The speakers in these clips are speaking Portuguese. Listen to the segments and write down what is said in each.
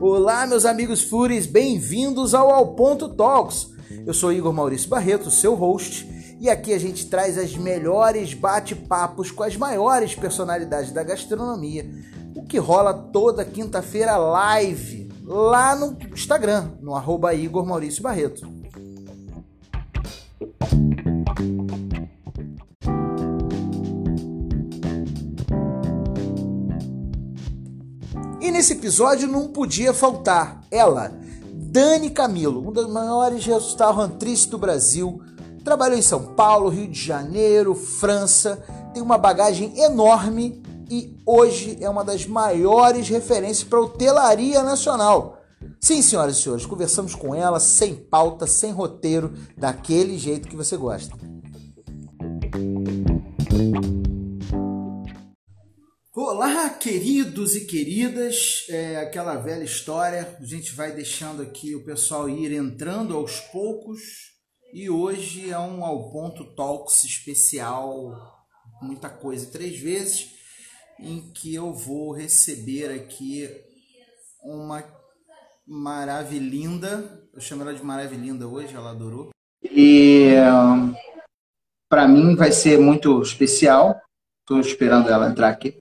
Olá, meus amigos Fúris, bem-vindos ao Ao Ponto Talks. Eu sou Igor Maurício Barreto, seu host, e aqui a gente traz as melhores bate-papos com as maiores personalidades da gastronomia, o que rola toda quinta-feira live lá no Instagram, no arroba Igor Maurício Barreto. Nesse episódio não podia faltar ela, Dani Camilo, uma das maiores restaurantrices do Brasil. Trabalhou em São Paulo, Rio de Janeiro, França, tem uma bagagem enorme e hoje é uma das maiores referências para hotelaria nacional. Sim, senhoras e senhores, conversamos com ela sem pauta, sem roteiro, daquele jeito que você gosta. Olá, queridos e queridas. É aquela velha história. A gente vai deixando aqui o pessoal ir entrando aos poucos. E hoje é um Ao Ponto Talks especial, muita coisa, três vezes, em que eu vou receber aqui uma maravilhinda. Eu chamo ela de maravilhinda hoje, ela adorou. E para mim vai ser muito especial. Estou esperando ela entrar aqui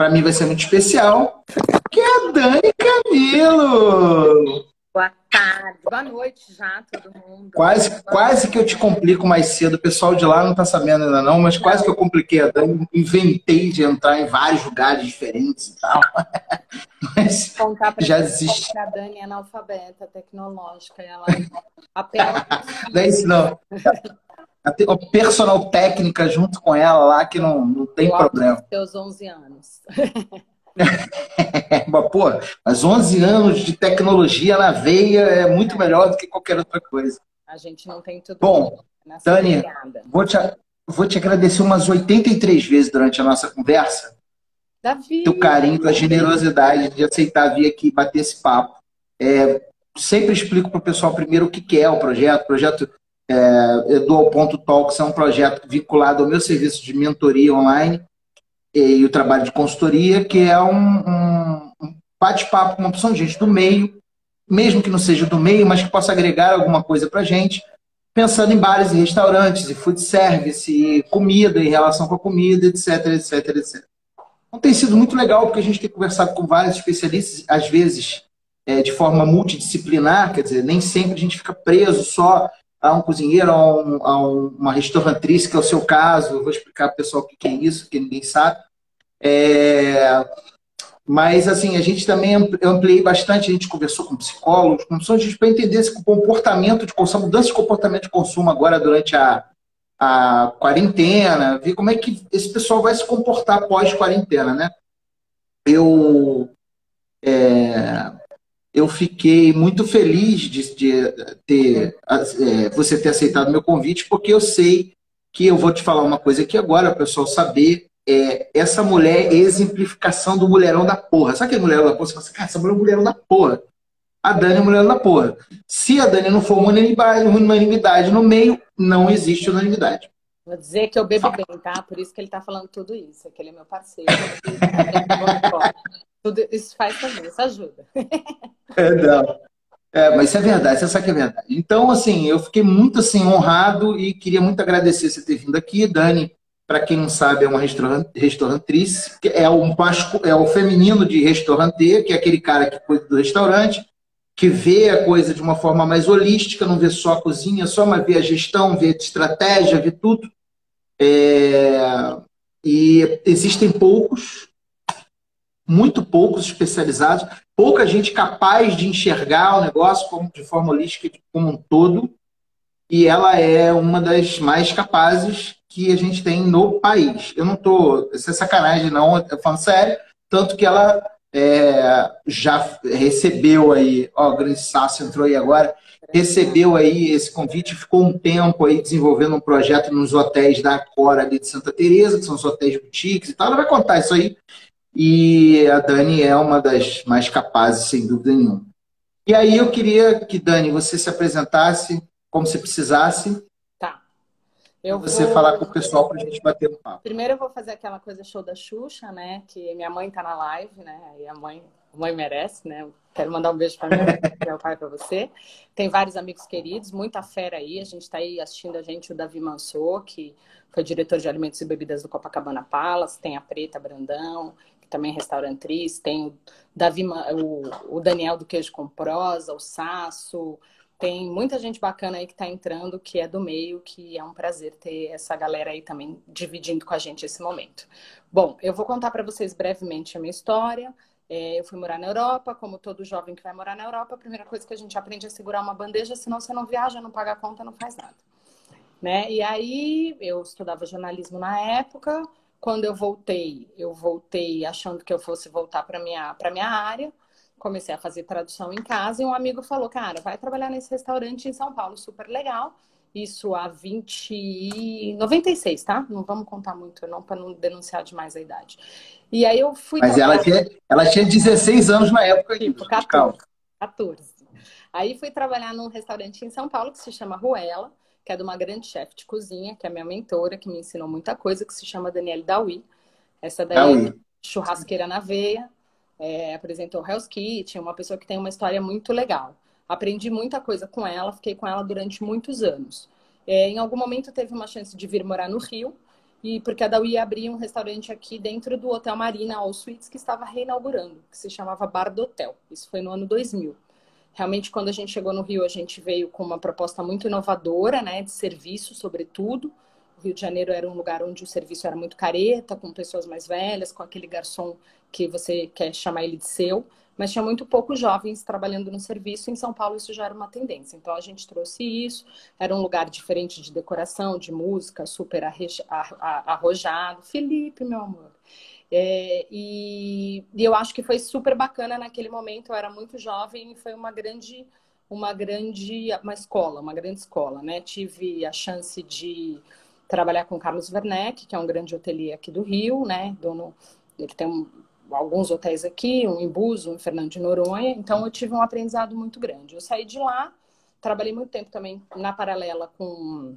para mim vai ser muito especial, que é a Dani Camilo. Boa tarde, boa noite já, todo mundo. Quase, quase que eu te complico mais cedo. O pessoal de lá não está sabendo ainda não, mas quase que eu compliquei a Dani. Inventei de entrar em vários lugares diferentes e tal. Mas já existe. A Dani é analfabeta tecnológica. Ela apenas... não é isso não a personal técnica junto com ela lá, que não, não tem problema. Seus 11 anos. Pô, mas 11 anos de tecnologia na veia é muito melhor do que qualquer outra coisa. A gente não tem tudo. Bom, Dani, vou te, vou te agradecer umas 83 vezes durante a nossa conversa. Davi. Teu carinho, tua generosidade de aceitar vir aqui bater esse papo. É, sempre explico para o pessoal primeiro o que, que é o projeto. O projeto é, Dual Ponto Talks é um projeto vinculado ao meu serviço de mentoria online e, e o trabalho de consultoria, que é um, um, bate-papo com uma opção de gente do meio, mesmo que não seja do meio, mas que possa agregar alguma coisa para a gente, pensando em bares e restaurantes, e food service, e comida, em relação com a comida, etc, etc, etc. Então tem sido muito legal, porque a gente tem conversado com vários especialistas, às vezes é, de forma multidisciplinar, quer dizer, nem sempre a gente fica preso só a um cozinheiro, a, um, a uma restaurantriz, que é o seu caso. Eu vou explicar para o pessoal o que é isso, que ninguém sabe. É... Mas, assim, a gente também ampliei bastante, a gente conversou com psicólogos, com pessoas para entender esse comportamento de consumo, mudança de comportamento de consumo agora durante a, a quarentena, ver como é que esse pessoal vai se comportar pós-quarentena, né? Eu é, eu fiquei muito feliz de, de ter é, você ter aceitado meu convite, porque eu sei que eu vou te falar uma coisa aqui agora, o pessoal saber. É, essa mulher é exemplificação do mulherão da porra. Sabe aquele mulherão da porra? Você fala assim, cara, essa mulher é mulherão da porra. A Dani é mulherão da porra. Se a Dani não for uma unanimidade, unanimidade no meio, não existe unanimidade. Vou dizer que eu bebo bem, tá? Por isso que ele tá falando tudo isso. É que ele é meu parceiro. tudo isso faz também, isso ajuda. É, não. É, mas isso é verdade, você sabe que é verdade. Então, assim, eu fiquei muito assim, honrado e queria muito agradecer você ter vindo aqui. Dani, para quem não sabe, é uma restaurantriz, é, um, é o feminino de restaurante, que é aquele cara que cuida do restaurante, que vê a coisa de uma forma mais holística, não vê só a cozinha, só, mas vê a gestão, vê a estratégia, vê tudo. É, e existem poucos, muito poucos especializados, pouca gente capaz de enxergar o negócio como, de forma holística como um todo, e ela é uma das mais capazes que a gente tem no país. Eu não estou, isso é sacanagem não, eu falando sério, tanto que ela é, já recebeu aí, ó, o Grande Sasso entrou aí agora, recebeu aí esse convite, ficou um tempo aí desenvolvendo um projeto nos hotéis da Cora ali de Santa Teresa, que são os hotéis boutiques e tal. Ela vai contar isso aí. E a Dani é uma das mais capazes, sem dúvida nenhuma. E aí eu queria que, Dani, você se apresentasse como se precisasse. Tá. Eu você vou... falar com o pessoal para a gente bater um papo. Primeiro eu vou fazer aquela coisa show da Xuxa, né? Que minha mãe tá na live, né? E a mãe mãe merece, né? Quero mandar um beijo para meu pai para você. Tem vários amigos queridos, muita fera aí. A gente está aí assistindo a gente o Davi Mansor, que foi diretor de alimentos e bebidas do Copacabana Palace. Tem a Preta Brandão, também é restaurantriz. Tem o, Davi, o, o Daniel do Queijo com Prosa, o Sasso. Tem muita gente bacana aí que está entrando, que é do meio, que é um prazer ter essa galera aí também dividindo com a gente esse momento. Bom, eu vou contar para vocês brevemente a minha história. É, eu fui morar na Europa, como todo jovem que vai morar na Europa, a primeira coisa que a gente aprende é segurar uma bandeja, senão você não viaja, não paga a conta, não faz nada. Né? E aí eu estudava jornalismo na época. Quando eu voltei, eu voltei achando que eu fosse voltar para minha para minha área. Comecei a fazer tradução em casa e um amigo falou: "Cara, vai trabalhar nesse restaurante em São Paulo, super legal". Isso há 20 96, tá? Não vamos contar muito não para não denunciar demais a idade. E aí eu fui. Mas ela tinha, ela tinha 16 anos na época. Tipo, 14, 14. Aí fui trabalhar num restaurante em São Paulo que se chama Ruela, que é de uma grande chefe de cozinha, que é minha mentora, que me ensinou muita coisa, que se chama Daniele Dawi. Essa daí Dawi. é churrasqueira na veia, é, apresentou Hell's Kitchen, uma pessoa que tem uma história muito legal. Aprendi muita coisa com ela, fiquei com ela durante muitos anos. É, em algum momento teve uma chance de vir morar no Rio, e porque a Dawi abria um restaurante aqui dentro do Hotel Marina All Suites que estava reinaugurando, que se chamava Bar do Hotel. Isso foi no ano 2000. Realmente, quando a gente chegou no Rio, a gente veio com uma proposta muito inovadora, né, de serviço, sobretudo. O Rio de Janeiro era um lugar onde o serviço era muito careta, com pessoas mais velhas, com aquele garçom que você quer chamar ele de seu mas tinha muito poucos jovens trabalhando no serviço. Em São Paulo isso já era uma tendência. Então a gente trouxe isso. Era um lugar diferente de decoração, de música, super arrojado. Felipe, meu amor. É, e, e, eu acho que foi super bacana naquele momento. Eu era muito jovem e foi uma grande, uma grande, uma escola, uma grande escola, né? Tive a chance de trabalhar com Carlos Werneck, que é um grande hotelier aqui do Rio, né? Dono, ele tem um alguns hotéis aqui, um em Buzo, um em Fernando de Noronha, então eu tive um aprendizado muito grande. Eu saí de lá, trabalhei muito tempo também na paralela com,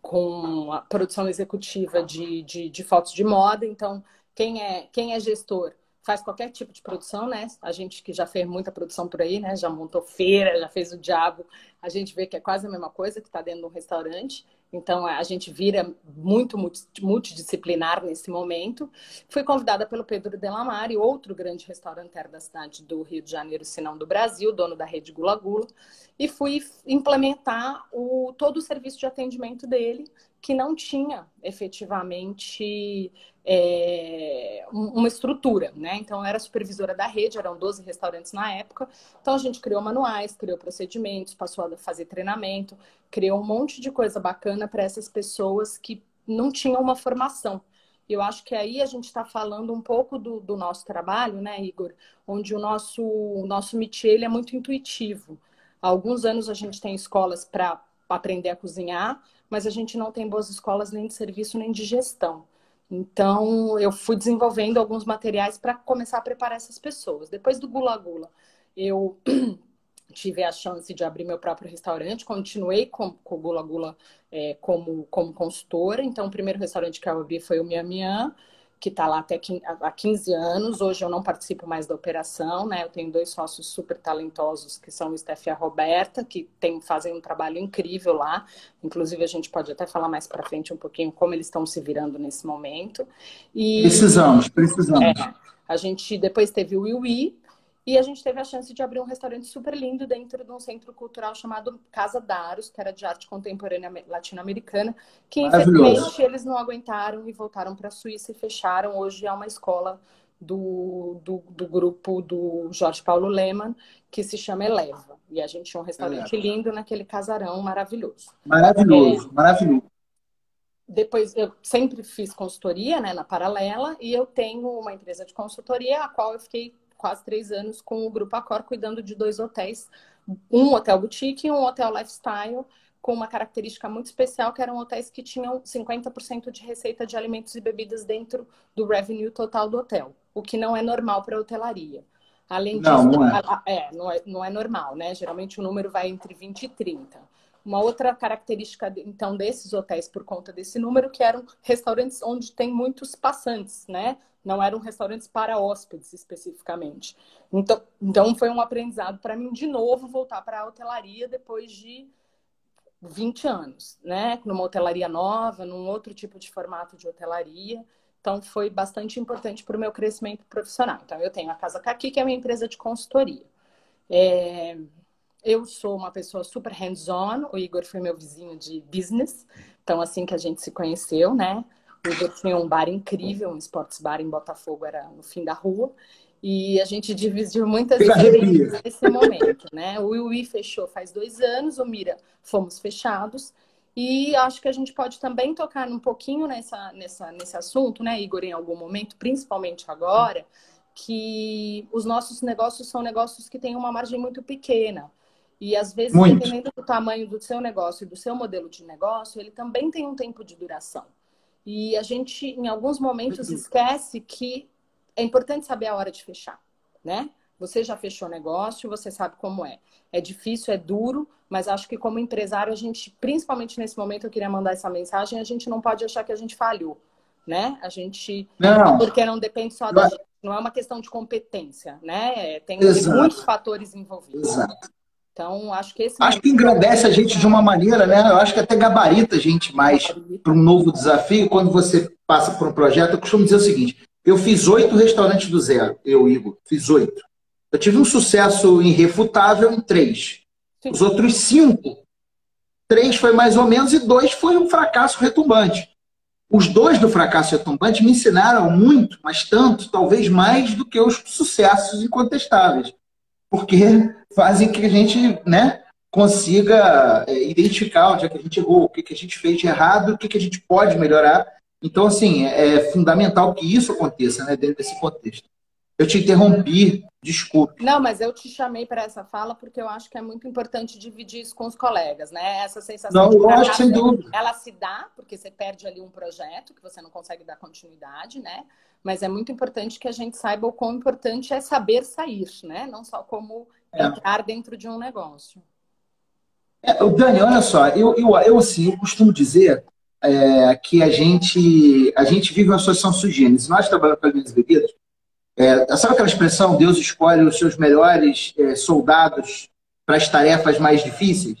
com a produção executiva de, de, de fotos de moda, então quem é, quem é gestor faz qualquer tipo de produção, né? A gente que já fez muita produção por aí, né? Já montou feira, já fez o diabo, a gente vê que é quase a mesma coisa que está dentro de um restaurante. Então, a gente vira muito multidisciplinar nesse momento. Fui convidada pelo Pedro Delamare, outro grande restauranteiro da cidade do Rio de Janeiro, se não do Brasil, dono da rede Gula Gula, e fui implementar o, todo o serviço de atendimento dele, que não tinha efetivamente é, uma estrutura, né? Então, eu era supervisora da rede, eram 12 restaurantes na época. Então, a gente criou manuais, criou procedimentos, passou a fazer treinamento, criou um monte de coisa bacana para essas pessoas que não tinham uma formação. Eu acho que aí a gente está falando um pouco do, do, nosso trabalho, né, Igor? Onde o nosso, o nosso métier é muito intuitivo. Há alguns anos a gente tem escolas para aprender a cozinhar, mas a gente não tem boas escolas nem de serviço nem de gestão. Então, eu fui desenvolvendo alguns materiais para começar a preparar essas pessoas. Depois do Gula Gula, eu tive a chance de abrir meu próprio restaurante, continuei com, com o Gula Gula é, como, como consultora. Então, o primeiro restaurante que eu abri foi o Mian Mian que está lá até há 15 anos. Hoje eu não participo mais da operação, né? Eu tenho dois sócios super talentosos, que são o Steph e a Roberta, que tem, fazem um trabalho incrível lá. Inclusive, a gente pode até falar mais para frente um pouquinho como eles estão se virando nesse momento. E, precisamos, precisamos. É, a gente depois teve o Iwi, e a gente teve a chance de abrir um restaurante super lindo dentro de um centro cultural chamado Casa Daros, que era de arte contemporânea latino-americana, que infelizmente eles não aguentaram e voltaram para a Suíça e fecharam. Hoje é uma escola do, do, do, grupo do Jorge Paulo Lehmann, que se chama Eleva. E a gente tinha um restaurante Eleva. lindo naquele casarão maravilhoso. Maravilhoso, é, maravilhoso. Depois, eu sempre fiz consultoria né, na paralela e eu tenho uma empresa de consultoria, a qual eu fiquei quase três anos com o Grupo Accor, cuidando de dois hotéis, um hotel boutique e um hotel lifestyle, com uma característica muito especial, que eram hotéis que tinham 50% de receita de alimentos e bebidas dentro do revenue total do hotel, o que não é normal para a hotelaria. Além disso, não, não, é. é. não, é, não é normal, né? Geralmente o número vai entre 20 e 30. Uma outra característica, então, desses hotéis, por conta desse número, que eram restaurantes onde tem muitos passantes, né? Não eram restaurantes para hóspedes, especificamente. Então, então foi um aprendizado para mim, de novo, voltar para a hotelaria depois de 20 anos, né? Numa hotelaria nova, num outro tipo de formato de hotelaria. Então, foi bastante importante para o meu crescimento profissional. Então, eu tenho a Casa Caqui, que é uma empresa de consultoria. É... Eu sou uma pessoa super hands-on. O Igor foi meu vizinho de business. Então, assim que a gente se conheceu, né? O Igor tinha um bar incrível, um sports bar em Botafogo, era no fim da rua. E a gente dividiu muitas experiências nesse momento, né? O Iwi fechou faz dois anos, o Mira fomos fechados. E acho que a gente pode também tocar um pouquinho nessa, nessa, nesse assunto, né, Igor, em algum momento, principalmente agora, que os nossos negócios são negócios que têm uma margem muito pequena. E às vezes, muito. dependendo do tamanho do seu negócio e do seu modelo de negócio, ele também tem um tempo de duração. E a gente, em alguns momentos, uhum. esquece que é importante saber a hora de fechar, né? Você já fechou negócio, você sabe como é. É difícil, é duro, mas acho que como empresário, a gente, principalmente nesse momento, eu queria mandar essa mensagem, a gente não pode achar que a gente falhou, né? A gente. Não. Porque não depende só da mas... gente. Não é uma questão de competência, né? Tem Exato. muitos fatores envolvidos. Exato. Então, acho que esse. Acho que engrandece a gente de uma maneira, né? Eu acho que até gabarita a gente mais para um novo desafio. Quando você passa por um projeto, eu costumo dizer o seguinte: eu fiz oito restaurantes do zero, eu, Igor, fiz oito. Eu tive um sucesso irrefutável em três. Sim. Os outros cinco, três foi mais ou menos e dois foi um fracasso retumbante. Os dois do fracasso retumbante me ensinaram muito, mas tanto, talvez mais do que os sucessos incontestáveis. Porque fazem que a gente né, consiga é, identificar onde é que a gente errou, o que, que a gente fez de errado, o que, que a gente pode melhorar. Então, assim, é fundamental que isso aconteça né, dentro desse contexto. Eu te interrompi, desculpe. Não, mas eu te chamei para essa fala porque eu acho que é muito importante dividir isso com os colegas, né? Essa sensação não, de lógico, sem dúvida. ela se dá porque você perde ali um projeto que você não consegue dar continuidade, né? Mas é muito importante que a gente saiba o quão importante é saber sair, né? Não só como é. entrar dentro de um negócio. É, Dani, olha só, eu, eu, eu, assim, eu costumo dizer é, que a gente, a gente vive uma associação sugênese. Nós trabalhamos com as bebidas, é, sabe aquela expressão, Deus escolhe os seus melhores é, soldados para as tarefas mais difíceis?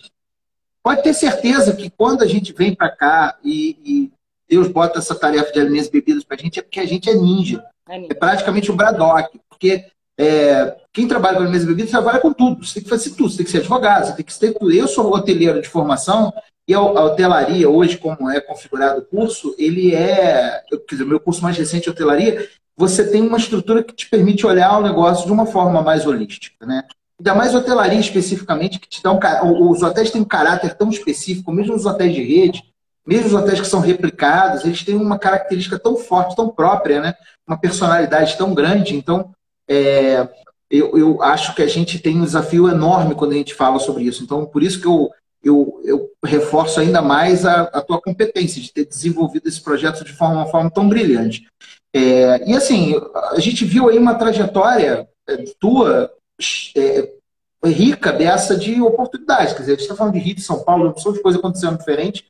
Pode ter certeza que quando a gente vem para cá e, e, Deus bota essa tarefa de alimentos e bebidas para a gente, é porque a gente é ninja. É, ninja. é praticamente o um Braddock. Porque é, quem trabalha com alimentos e bebidas trabalha com tudo. Você tem que fazer tudo. Você tem que ser advogado, você tem que ser tudo. Eu sou hoteleiro de formação e a hotelaria, hoje, como é configurado o curso, ele é. Quer dizer, o meu curso mais recente é hotelaria, você tem uma estrutura que te permite olhar o negócio de uma forma mais holística, né? Ainda mais hotelaria especificamente, que te dá um Os hotéis têm um caráter tão específico, mesmo os hotéis de rede, mesmo os hotéis que são replicados, eles têm uma característica tão forte, tão própria, né? Uma personalidade tão grande. Então, é, eu, eu acho que a gente tem um desafio enorme quando a gente fala sobre isso. Então, por isso que eu, eu, eu reforço ainda mais a, a tua competência de ter desenvolvido esse projeto de forma, uma forma tão brilhante. É, e assim, a gente viu aí uma trajetória é, tua é, rica dessa de oportunidades. Quer dizer, a gente está falando de Rio de São Paulo, são de coisas acontecendo diferente.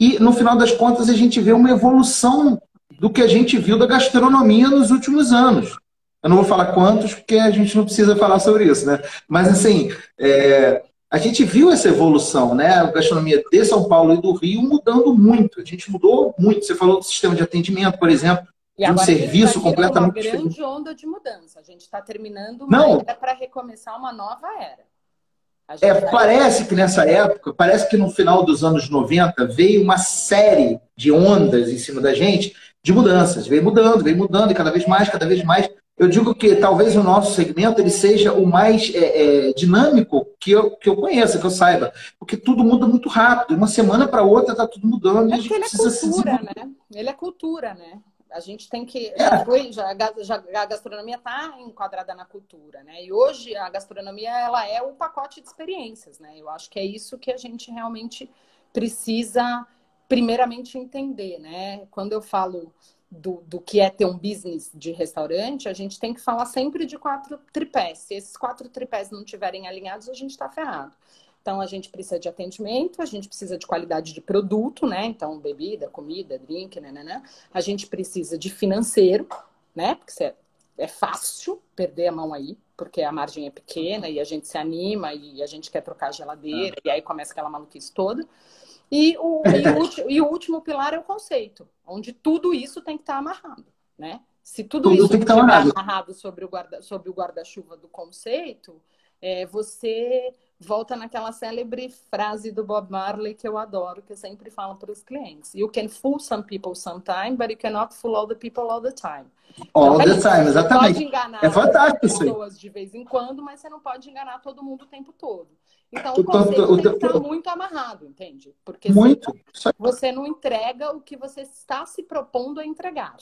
E no final das contas a gente vê uma evolução do que a gente viu da gastronomia nos últimos anos. Eu não vou falar quantos, porque a gente não precisa falar sobre isso, né? Mas assim, é, a gente viu essa evolução, né? A gastronomia de São Paulo e do Rio mudando muito. A gente mudou muito. Você falou do sistema de atendimento, por exemplo. E um serviço completamente uma grande diferente. onda de mudança. A gente está terminando uma Não. era para recomeçar uma nova era. É, vai... Parece que nessa época, parece que no final dos anos 90 veio uma série de ondas em cima da gente de mudanças. Veio mudando, veio mudando, e cada vez mais, cada vez mais. Eu digo que talvez o nosso segmento ele seja o mais é, é, dinâmico que eu, que eu conheça, que eu saiba. Porque tudo muda muito rápido. De uma semana para outra está tudo mudando. É porque ele é cultura, né? Ele é cultura, né? A gente tem que. Já foi, já, já a gastronomia está enquadrada na cultura, né? E hoje a gastronomia ela é o pacote de experiências, né? Eu acho que é isso que a gente realmente precisa, primeiramente, entender, né? Quando eu falo do, do que é ter um business de restaurante, a gente tem que falar sempre de quatro tripés. Se esses quatro tripés não estiverem alinhados, a gente está ferrado. Então a gente precisa de atendimento, a gente precisa de qualidade de produto, né? Então bebida, comida, drink, né, né, né. A gente precisa de financeiro, né? Porque é, é fácil perder a mão aí, porque a margem é pequena e a gente se anima e a gente quer trocar a geladeira ah. e aí começa aquela maluquice toda. E o, e o, e, o, último pilar é o conceito, onde tudo isso tem que estar amarrado, né? Se tudo, tudo isso tem que estar amarrado. sobre o guarda, sobre o guarda-chuva do conceito, é, você volta naquela célebre frase do Bob Marley que eu adoro, que eu sempre falo para os clientes. You can fool some people sometime, but you cannot fool all the people all the time. All então, the time, exatamente. Pode enganar é fantástico as pessoas de vez em quando, mas você não pode enganar todo mundo o tempo todo. Então, o conceito tem que estar muito amarrado, entende? Porque muito. você não entrega o que você está se propondo a entregar,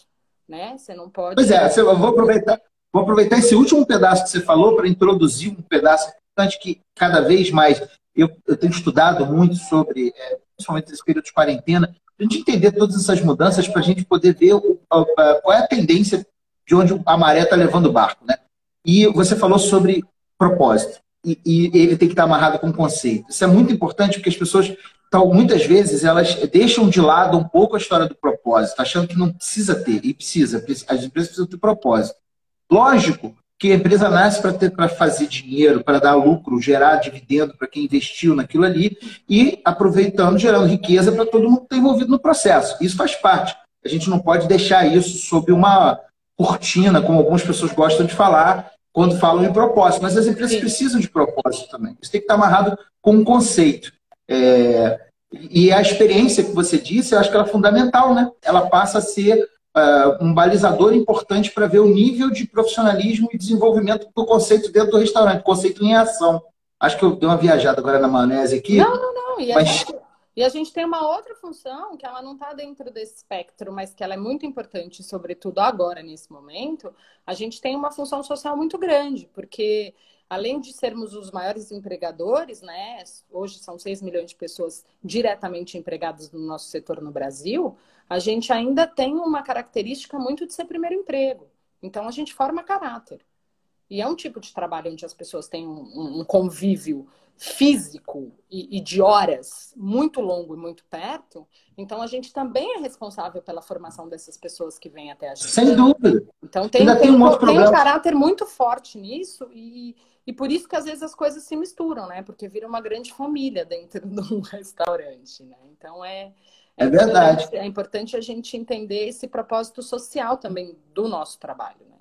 né? Você não pode... Pois é, eu vou aproveitar, vou aproveitar esse último pedaço que você falou para introduzir um pedaço importante que cada vez mais eu, eu tenho estudado muito sobre, é, principalmente nesse período de quarentena, a gente entender todas essas mudanças, para a gente poder ver o, a, qual é a tendência de onde a maré está levando o barco. Né? E você falou sobre propósito e, e ele tem que estar amarrado com conceito. Isso é muito importante porque as pessoas, então, muitas vezes, elas deixam de lado um pouco a história do propósito, achando que não precisa ter, e precisa, as empresas precisam ter propósito. Lógico que a empresa nasce para fazer dinheiro, para dar lucro, gerar dividendo para quem investiu naquilo ali e aproveitando, gerando riqueza para todo mundo que está envolvido no processo. Isso faz parte. A gente não pode deixar isso sob uma cortina, como algumas pessoas gostam de falar, quando falam em propósito. Mas as empresas Sim. precisam de propósito também. Isso tem que estar amarrado com um conceito. É... E a experiência que você disse, eu acho que ela é fundamental, né? Ela passa a ser uh, um balizador importante para ver o nível de profissionalismo e desenvolvimento do conceito dentro do restaurante, conceito em ação. Acho que eu dei uma viajada agora na maionese aqui. Não, não, não. E mas... E a gente tem uma outra função que ela não está dentro desse espectro, mas que ela é muito importante, sobretudo agora, nesse momento. A gente tem uma função social muito grande, porque além de sermos os maiores empregadores, né? Hoje são 6 milhões de pessoas diretamente empregadas no nosso setor no Brasil, a gente ainda tem uma característica muito de ser primeiro emprego. Então a gente forma caráter. E é um tipo de trabalho onde as pessoas têm um, um convívio físico e, e, de horas muito longo e muito perto, então a gente também é responsável pela formação dessas pessoas que vêm até a gente. Sem dúvida. Então tem, tem, um, tem, tem um caráter muito forte nisso e, e por isso que às vezes as coisas se misturam, né? Porque vira uma grande família dentro de um restaurante, né? Então é, é, verdade. É importante a gente entender esse propósito social também do nosso trabalho, né?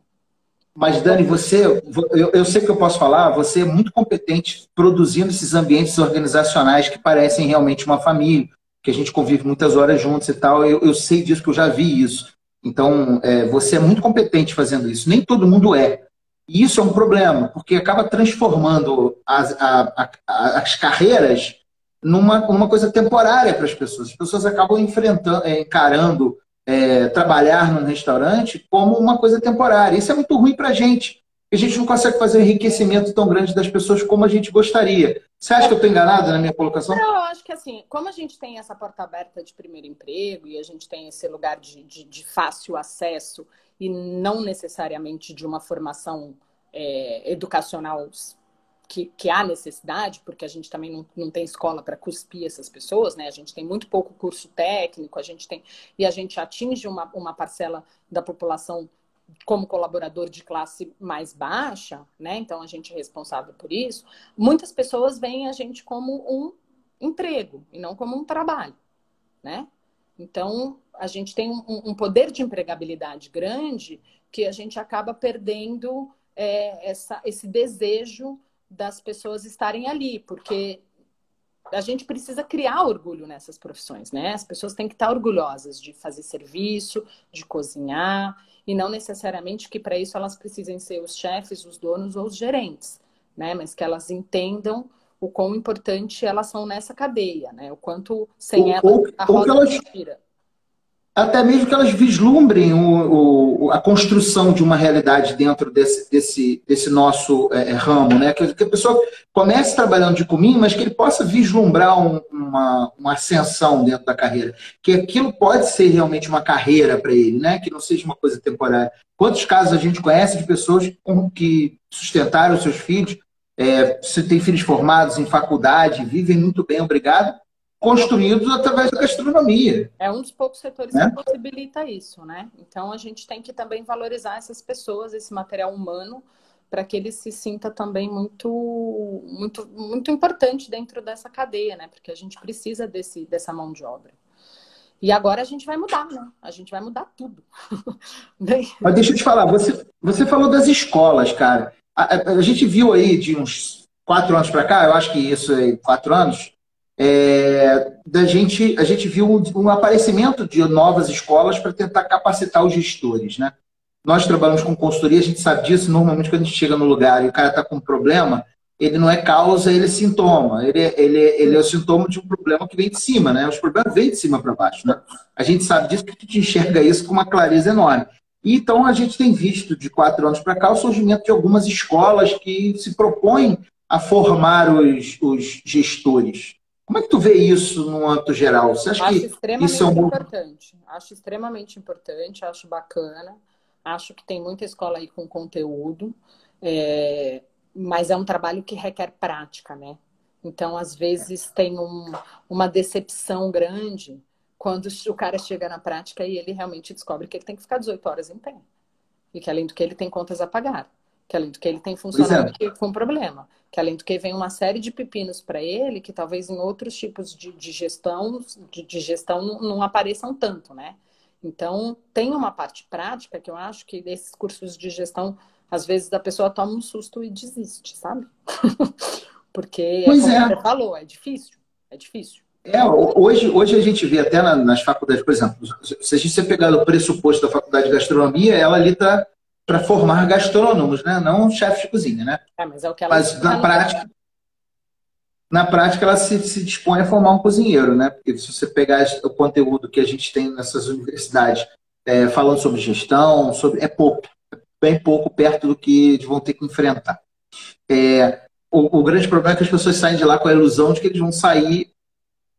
Mas, Dani, você, eu, eu, sei que eu posso falar, você é muito competente produzindo esses ambientes organizacionais que parecem realmente uma família, que a gente convive muitas horas juntos e tal. Eu, eu sei disso, que eu já vi isso. Então, é, você é muito competente fazendo isso. Nem todo mundo é. E isso é um problema, porque acaba transformando as, a, a, as carreiras numa, numa coisa temporária para as pessoas. As pessoas acabam enfrentando, é, encarando é, trabalhar num restaurante como uma coisa temporária. Isso é muito ruim para a gente. A gente não consegue fazer um enriquecimento tão grande das pessoas como a gente gostaria. Você acha que eu estou enganada na minha colocação? Não, eu acho que assim, como a gente tem essa porta aberta de primeiro emprego e a gente tem esse lugar de, de, de fácil acesso e não necessariamente de uma formação é, educacional que, que há necessidade, porque a gente também não, não tem escola para cuspir essas pessoas, né? A gente tem muito pouco curso técnico, a gente tem e a gente atinge uma, uma parcela da população como colaborador de classe mais baixa, né? Então a gente é responsável por isso. Muitas pessoas veem a gente como um emprego e não como um trabalho, né? Então a gente tem um, um poder de empregabilidade grande que a gente acaba perdendo é, essa, esse desejo das pessoas estarem ali, porque a gente precisa criar orgulho nessas profissões, né? As pessoas têm que estar orgulhosas de fazer serviço, de cozinhar, e não necessariamente que para isso elas precisem ser os chefes, os donos ou os gerentes, né? Mas que elas entendam o quão importante elas são nessa cadeia, né? O quanto sem elas a roda não gira até mesmo que elas vislumbrem o, o, a construção de uma realidade dentro desse, desse, desse nosso é, é ramo, né? Que, que, a pessoa comece trabalhando de cominho, mas que ele possa vislumbrar um, uma, uma ascensão dentro da carreira. Que aquilo pode ser realmente uma carreira para ele, né? Que não seja uma coisa temporária. Quantos casos a gente conhece de pessoas que sustentaram seus filhos é, se tem filhos formados em faculdade, vivem muito bem, obrigado, construídos através da gastronomia. É um dos poucos setores né? que possibilita isso, né? Então a gente tem que também valorizar essas pessoas, esse material humano, para que ele se sinta também muito, muito, muito importante dentro dessa cadeia, né? Porque a gente precisa desse, dessa mão de obra. E agora a gente vai mudar, né? A gente vai mudar tudo. Mas deixa eu te falar, você, você falou das escolas, cara. A, a, a gente viu aí de uns quatro anos para cá, eu acho que isso é quatro anos, é, da gente, a gente viu um, um aparecimento de novas escolas para tentar capacitar os gestores, né? Nós trabalhamos com consultoria, a gente sabe disso. Normalmente, quando a gente chega no lugar e o cara está com um problema, ele não é causa, ele é sintoma. Ele, é, ele, é, ele é o sintoma de um problema que vem de cima, né? Os problemas vêm de cima para baixo, né? A gente sabe disso porque a gente enxerga isso com uma clareza enorme. E, então, a gente tem visto de quatro anos para cá o surgimento de algumas escolas que se propõem a formar os, os gestores. Como é que tu vê isso no âmbito geral? Você acha acho que extremamente isso é um... importante. Acho extremamente importante, acho bacana. Acho que tem muita escola aí com conteúdo, é, mas é um trabalho que requer prática, né? Então, às vezes, tem um, uma decepção grande quando o cara chega na prática e ele realmente descobre que ele tem que ficar 18 horas em pé. E que, além do que, ele tem contas a pagar. Que, além do que, ele tem funcionário é. com problema. Que, além do que, vem uma série de pepinos para ele que talvez em outros tipos de, de gestão, de, de gestão não, não apareçam tanto, né? Então, tem uma parte prática que eu acho que desses cursos de gestão, às vezes a pessoa toma um susto e desiste, sabe? Porque, pois como é. você falou, é difícil. É difícil. É, hoje, hoje a gente vê até nas faculdades, por exemplo, se a gente pegar o pressuposto da faculdade de gastronomia, ela ali está para formar gastrônomos, né? não chefes de cozinha, né? É, mas é o que ela mas na prática, na prática ela se, se, dispõe a formar um cozinheiro, né? Porque se você pegar o conteúdo que a gente tem nessas universidades é, falando sobre gestão, sobre é pouco, bem pouco perto do que eles vão ter que enfrentar. É, o, o, grande problema é que as pessoas saem de lá com a ilusão de que eles vão sair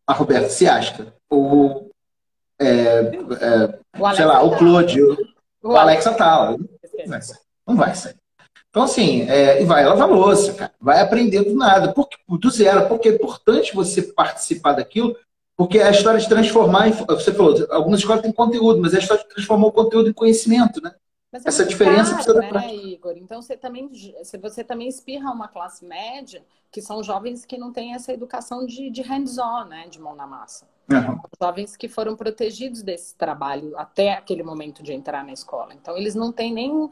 a Roberto Ciasca, ou é, é, sei lá, o Claude, o, o Alex Atala. Não vai sair. Não vai sair. Então, assim, é, e vai lavar louça, cara. Vai aprender do nada, porque, do zero. Porque é importante você participar daquilo, porque é a história de transformar. Você falou, algumas escolas têm conteúdo, mas é a história de transformar o conteúdo em conhecimento, né? Mas é Essa diferença caro, precisa né, Igor? Então você também, você também espirra uma classe média, que são jovens que não têm essa educação de, de hands-on, né? De mão na massa. Uhum. Jovens que foram protegidos desse trabalho até aquele momento de entrar na escola. Então eles não têm nem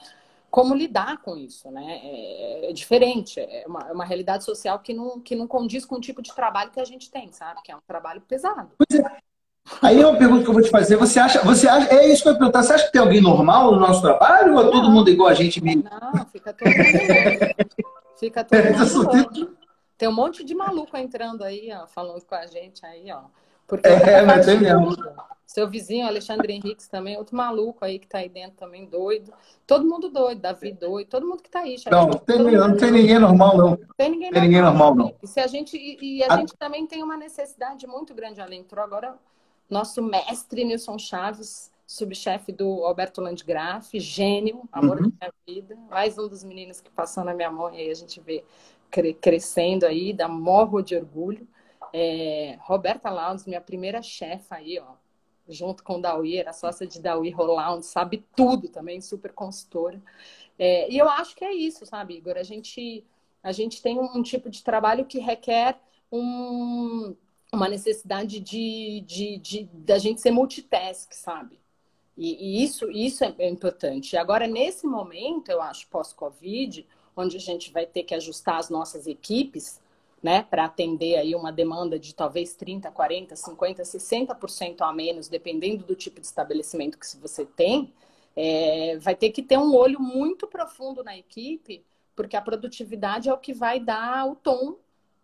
como lidar com isso, né? É, é diferente, é uma, é uma, realidade social que não, que não condiz com o tipo de trabalho que a gente tem, sabe? Que é um trabalho pesado. Pois é. Aí é uma pergunta que eu vou te fazer. Você acha, você acha, é isso que eu ia perguntar. Você acha que tem alguém normal no nosso trabalho ou é todo mundo igual a gente mesmo? Não, fica todo mundo. fica todo mundo. Tem um monte de maluco entrando aí, ó, falando com a gente aí, ó. Porque é, mas tem mesmo. Seu vizinho, Alexandre Henriques, também, outro maluco aí que tá aí dentro também, doido. Todo mundo doido, Davi doido, todo mundo que tá aí. Não, não tem, não tem ninguém normal, não. Tem ninguém, tem ninguém normal, não. E, se a gente, e, e a, a, gente também tem uma necessidade muito grande. Além, entrou agora nosso mestre Nilson Chaves, subchefe do Alberto Landgraf, gênio, amor uhum. da minha vida. Mais um dos meninos que passou na minha mão e aí a gente vê crescendo aí, dá morro de orgulho. É, Roberta Lounge, minha primeira chefa aí, ó, junto com Dawi, era sócia de Dawi Roland, sabe tudo também, super consultora. É, e eu acho que é isso, sabe, Igor? A gente, a gente tem um, um tipo de trabalho que requer um, uma necessidade de, de, de, da gente ser multitask, sabe? E, e isso, isso é importante. Agora, nesse momento, eu acho, pós-Covid, onde a gente vai ter que ajustar as nossas equipes, né, para atender aí uma demanda de talvez 30, 40, 50, 60% a menos, dependendo do tipo de estabelecimento que você tem, é, vai ter que ter um olho muito profundo na equipe, porque a produtividade é o que vai dar o tom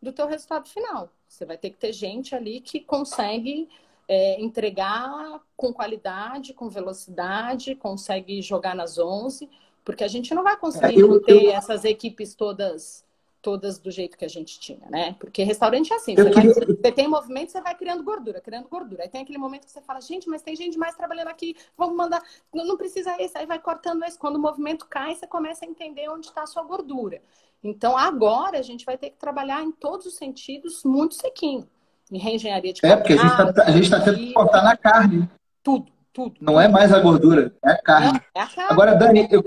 do teu resultado final. Você vai ter que ter gente ali que consegue é, entregar com qualidade, com velocidade, consegue jogar nas 11, porque a gente não vai conseguir é, eu, ter eu... essas equipes todas todas do jeito que a gente tinha, né? Porque restaurante é assim, você, queria... vai, você, tem movimento, você vai criando gordura, criando gordura. Aí tem aquele momento que você fala, gente, mas tem gente mais trabalhando aqui, vamos mandar, não, não precisa isso, aí vai cortando isso. Quando o movimento cai, você começa a entender onde está a sua gordura. Então, agora a gente vai ter que trabalhar em todos os sentidos muito sequinho. Em reengenharia de É, porque a gente está tá tendo que cortar na carne. Tudo, tudo. Não é mais a gordura, é a carne. Não, é a carne. Agora, Dani, eu,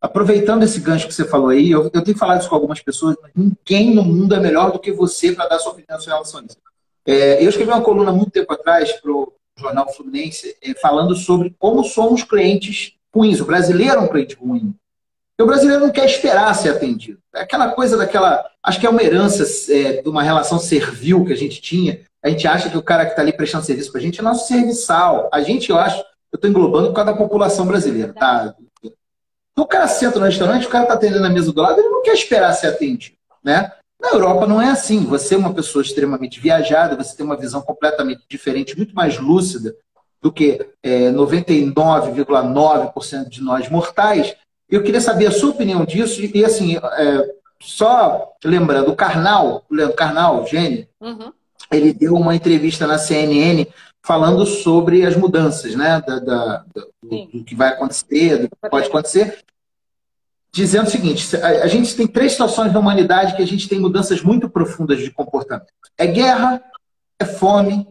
aproveitando esse gancho que você falou aí, eu, eu tenho falado isso com algumas pessoas, mas ninguém no mundo é melhor do que você para dar sua opinião sobre relação a isso. É, eu escrevi uma coluna muito tempo atrás para o Jornal Fluminense é, falando sobre como somos clientes ruins. O brasileiro é um cliente ruim. E o brasileiro não quer esperar ser atendido. É aquela coisa daquela. Acho que é uma herança é, de uma relação servil que a gente tinha. A gente acha que o cara que está ali prestando serviço para a gente é nosso serviçal. A gente, eu acho, eu estou englobando por causa da população brasileira, tá? Então, o cara senta no restaurante, o cara está atendendo na mesa do lado, ele não quer esperar ser atendido, né? Na Europa não é assim. Você é uma pessoa extremamente viajada, você tem uma visão completamente diferente, muito mais lúcida do que é, 99,9% de nós mortais. Eu queria saber a sua opinião disso. E, assim, é, só lembrando, o Karnal, o Leandro Karnal, gênio, uhum. ele deu uma entrevista na CNN falando sobre as mudanças, né? Da, da, do, do, que vai acontecer, do que pode acontecer dizendo o seguinte: a, gente tem três situações na humanidade que a gente tem mudanças muito profundas de comportamento: é guerra, é fome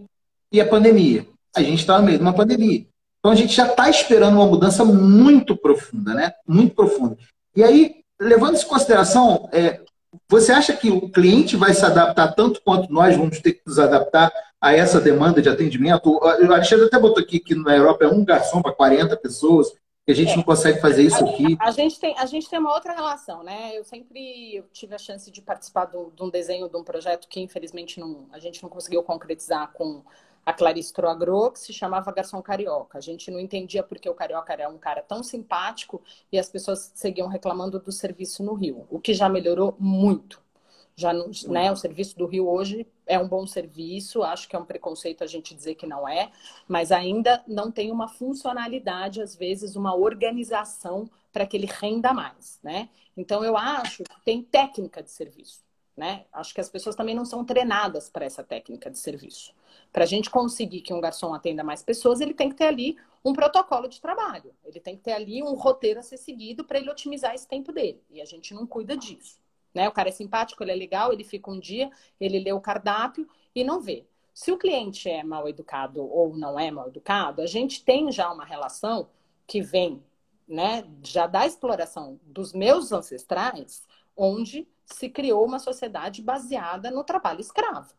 e é pandemia. A gente está no meio de uma pandemia. Então a gente já está esperando uma mudança muito profunda, né? Muito profunda. E aí, levando isso em consideração, é, você acha que o cliente vai se adaptar tanto quanto nós vamos ter que nos adaptar a essa demanda de atendimento? O Alexandre até botou aqui que na Europa é um garçom para 40 pessoas a gente é. não consegue fazer isso a, aqui. A gente, tem, a gente tem uma outra relação, né? Eu sempre eu tive a chance de participar do, de um desenho de um projeto que, infelizmente, não, a gente não conseguiu concretizar com a Clarice Troagro, que se chamava Garçom Carioca. A gente não entendia porque o Carioca era um cara tão simpático e as pessoas seguiam reclamando do serviço no Rio, o que já melhorou muito. Já, né, o serviço do Rio hoje é um bom serviço, acho que é um preconceito a gente dizer que não é, mas ainda não tem uma funcionalidade, às vezes, uma organização para que ele renda mais, né? Então, eu acho que tem técnica de serviço, né? Acho que as pessoas também não são treinadas para essa técnica de serviço. Para a gente conseguir que um garçom atenda mais pessoas, ele tem que ter ali um protocolo de trabalho, ele tem que ter ali um roteiro a ser seguido para ele otimizar esse tempo dele, e a gente não cuida disso. Né? O cara é simpático, ele é legal, ele fica um dia, ele lê o cardápio e não vê. Se o cliente é mal educado ou não é mal educado, a gente tem já uma relação que vem né, já da exploração dos meus ancestrais, onde se criou uma sociedade baseada no trabalho escravo.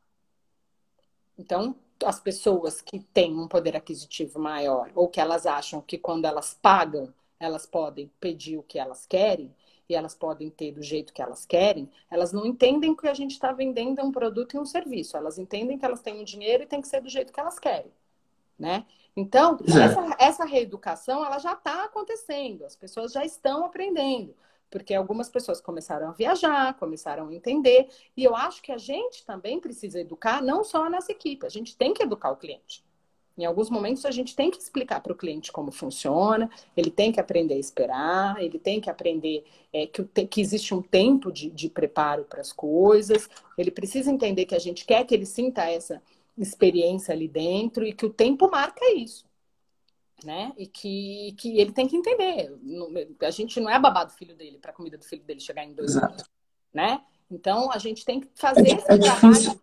Então, as pessoas que têm um poder aquisitivo maior, ou que elas acham que quando elas pagam, elas podem pedir o que elas querem, e elas podem ter do jeito que elas querem, elas não entendem que a gente está vendendo um produto e um serviço. Elas entendem que elas têm um dinheiro e tem que ser do jeito que elas querem, né? Então, essa, essa reeducação, ela já está acontecendo. As pessoas já estão aprendendo. Porque algumas pessoas começaram a viajar, começaram a entender. E eu acho que a gente também precisa educar, não só a nossa equipe. A gente tem que educar o cliente. Em alguns momentos a gente tem que explicar para o cliente como funciona, ele tem que aprender a esperar, ele tem que aprender é, que, que, existe um tempo de, de preparo para as coisas, ele precisa entender que a gente quer que ele sinta essa experiência ali dentro e que o tempo marca isso. Né? E que, que ele tem que entender. A gente não é babado do filho dele para a comida do filho dele chegar em dois Exato. anos. Né? Então a gente tem que fazer é, esse é trabalho. Difícil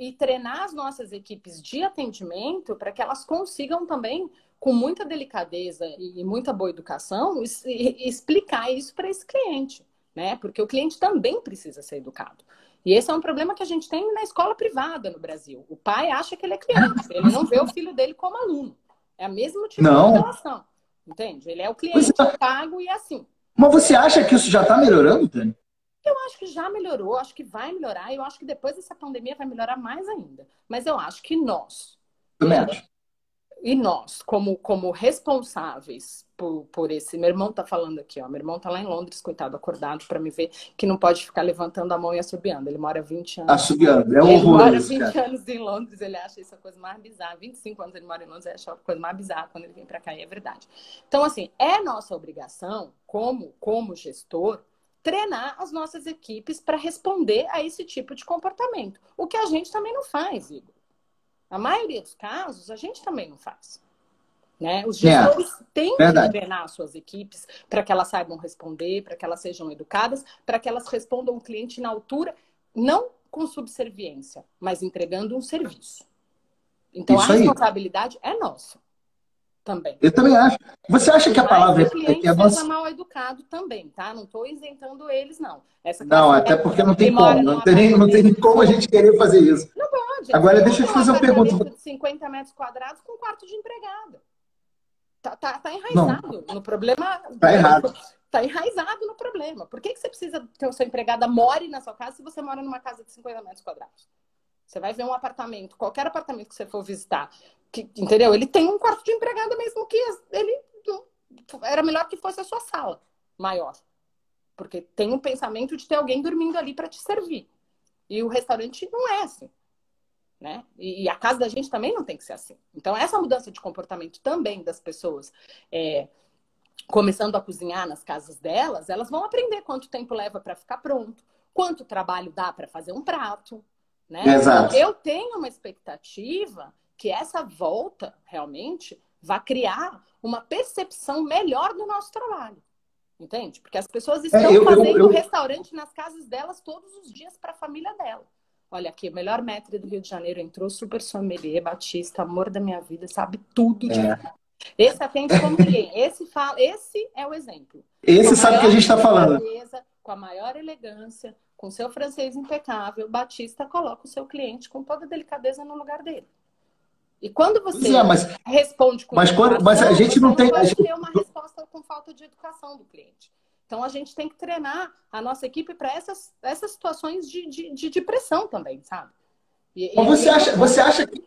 e treinar as nossas equipes de atendimento para que elas consigam também, com muita delicadeza e muita boa educação, explicar isso para esse cliente, né? Porque o cliente também precisa ser educado. E esse é um problema que a gente tem na escola privada no Brasil. O pai acha que ele é cliente, ele não vê o filho dele como aluno. É a mesma tipo não. de relação. Entende? Ele é o cliente é. pago e é assim. Mas você acha que isso já está melhorando, Dani? Eu acho que já melhorou, acho que vai melhorar, eu acho que depois dessa pandemia vai melhorar mais ainda. Mas eu acho que nós. Acho. E nós, como, como responsáveis por, por esse. Meu irmão tá falando aqui, ó. Meu irmão tá lá em Londres, coitado, acordado para me ver, que não pode ficar levantando a mão e assobiando. Ele mora 20 anos. Assobiando, é um horror. Ele mora 20 cara. anos em Londres, ele acha isso a coisa mais bizarra. 25 anos ele mora em Londres, ele acha a coisa mais bizarra quando ele vem para cá, e é verdade. Então, assim, é nossa obrigação, como, como gestor, treinar as nossas equipes para responder a esse tipo de comportamento. O que a gente também não faz, Igor. A maioria dos casos, a gente também não faz. Né? Os é, gestores é, têm verdade. que as suas equipes para que elas saibam responder, para que elas sejam educadas, para que elas respondam o cliente na altura, não com subserviência, mas entregando um serviço. Então Isso a responsabilidade aí. é nossa também. Eu também acho. Você acha que a palavra é que é nossa... mal educado também, tá? Não estou isentando eles, não. Essa não, até porque não tem como. Não tem, nem, não tem como a gente querer fazer isso. Agora, deixa eu te fazer uma pergunta. De 50 metros quadrados com um quarto de empregada. Tá, tá, tá enraizado não. no problema. Tá errado. Tá enraizado no problema. Por que, que você precisa que a sua empregada more na sua casa se você mora numa casa de 50 metros quadrados? Você vai ver um apartamento, qualquer apartamento que você for visitar, que, entendeu? Ele tem um quarto de empregada mesmo que ele era melhor que fosse a sua sala maior. Porque tem um pensamento de ter alguém dormindo ali para te servir. E o restaurante não é assim. Né? E, a casa da gente também não tem que ser assim. Então, essa mudança de comportamento também das pessoas, é, começando a cozinhar nas casas delas, elas vão aprender quanto tempo leva para ficar pronto, quanto trabalho dá para fazer um prato, né? Exato. eu tenho uma expectativa que essa volta realmente vai criar uma percepção melhor do nosso trabalho. Entende? Porque as pessoas é, estão é, eu, fazendo eu, eu... restaurante nas casas delas todos os dias para a família dela. Olha aqui, o melhor mestre do Rio de Janeiro entrou, super sommelier, Batista, amor da minha vida, sabe tudo de é. Esse atende como ninguém. Esse, fala, esse é o exemplo. Esse sabe o que a gente está falando. Com a maior elegância, com seu francês impecável, Batista coloca o seu cliente com toda a delicadeza no lugar dele. E quando você é, mas, responde com mas, quando, mas a gente não tem a gente... ter uma resposta com falta de educação do cliente. Então a gente tem que treinar a nossa equipe para essas, essas situações de, de, de, pressão também, sabe? E, mas você, acha, você, acha que,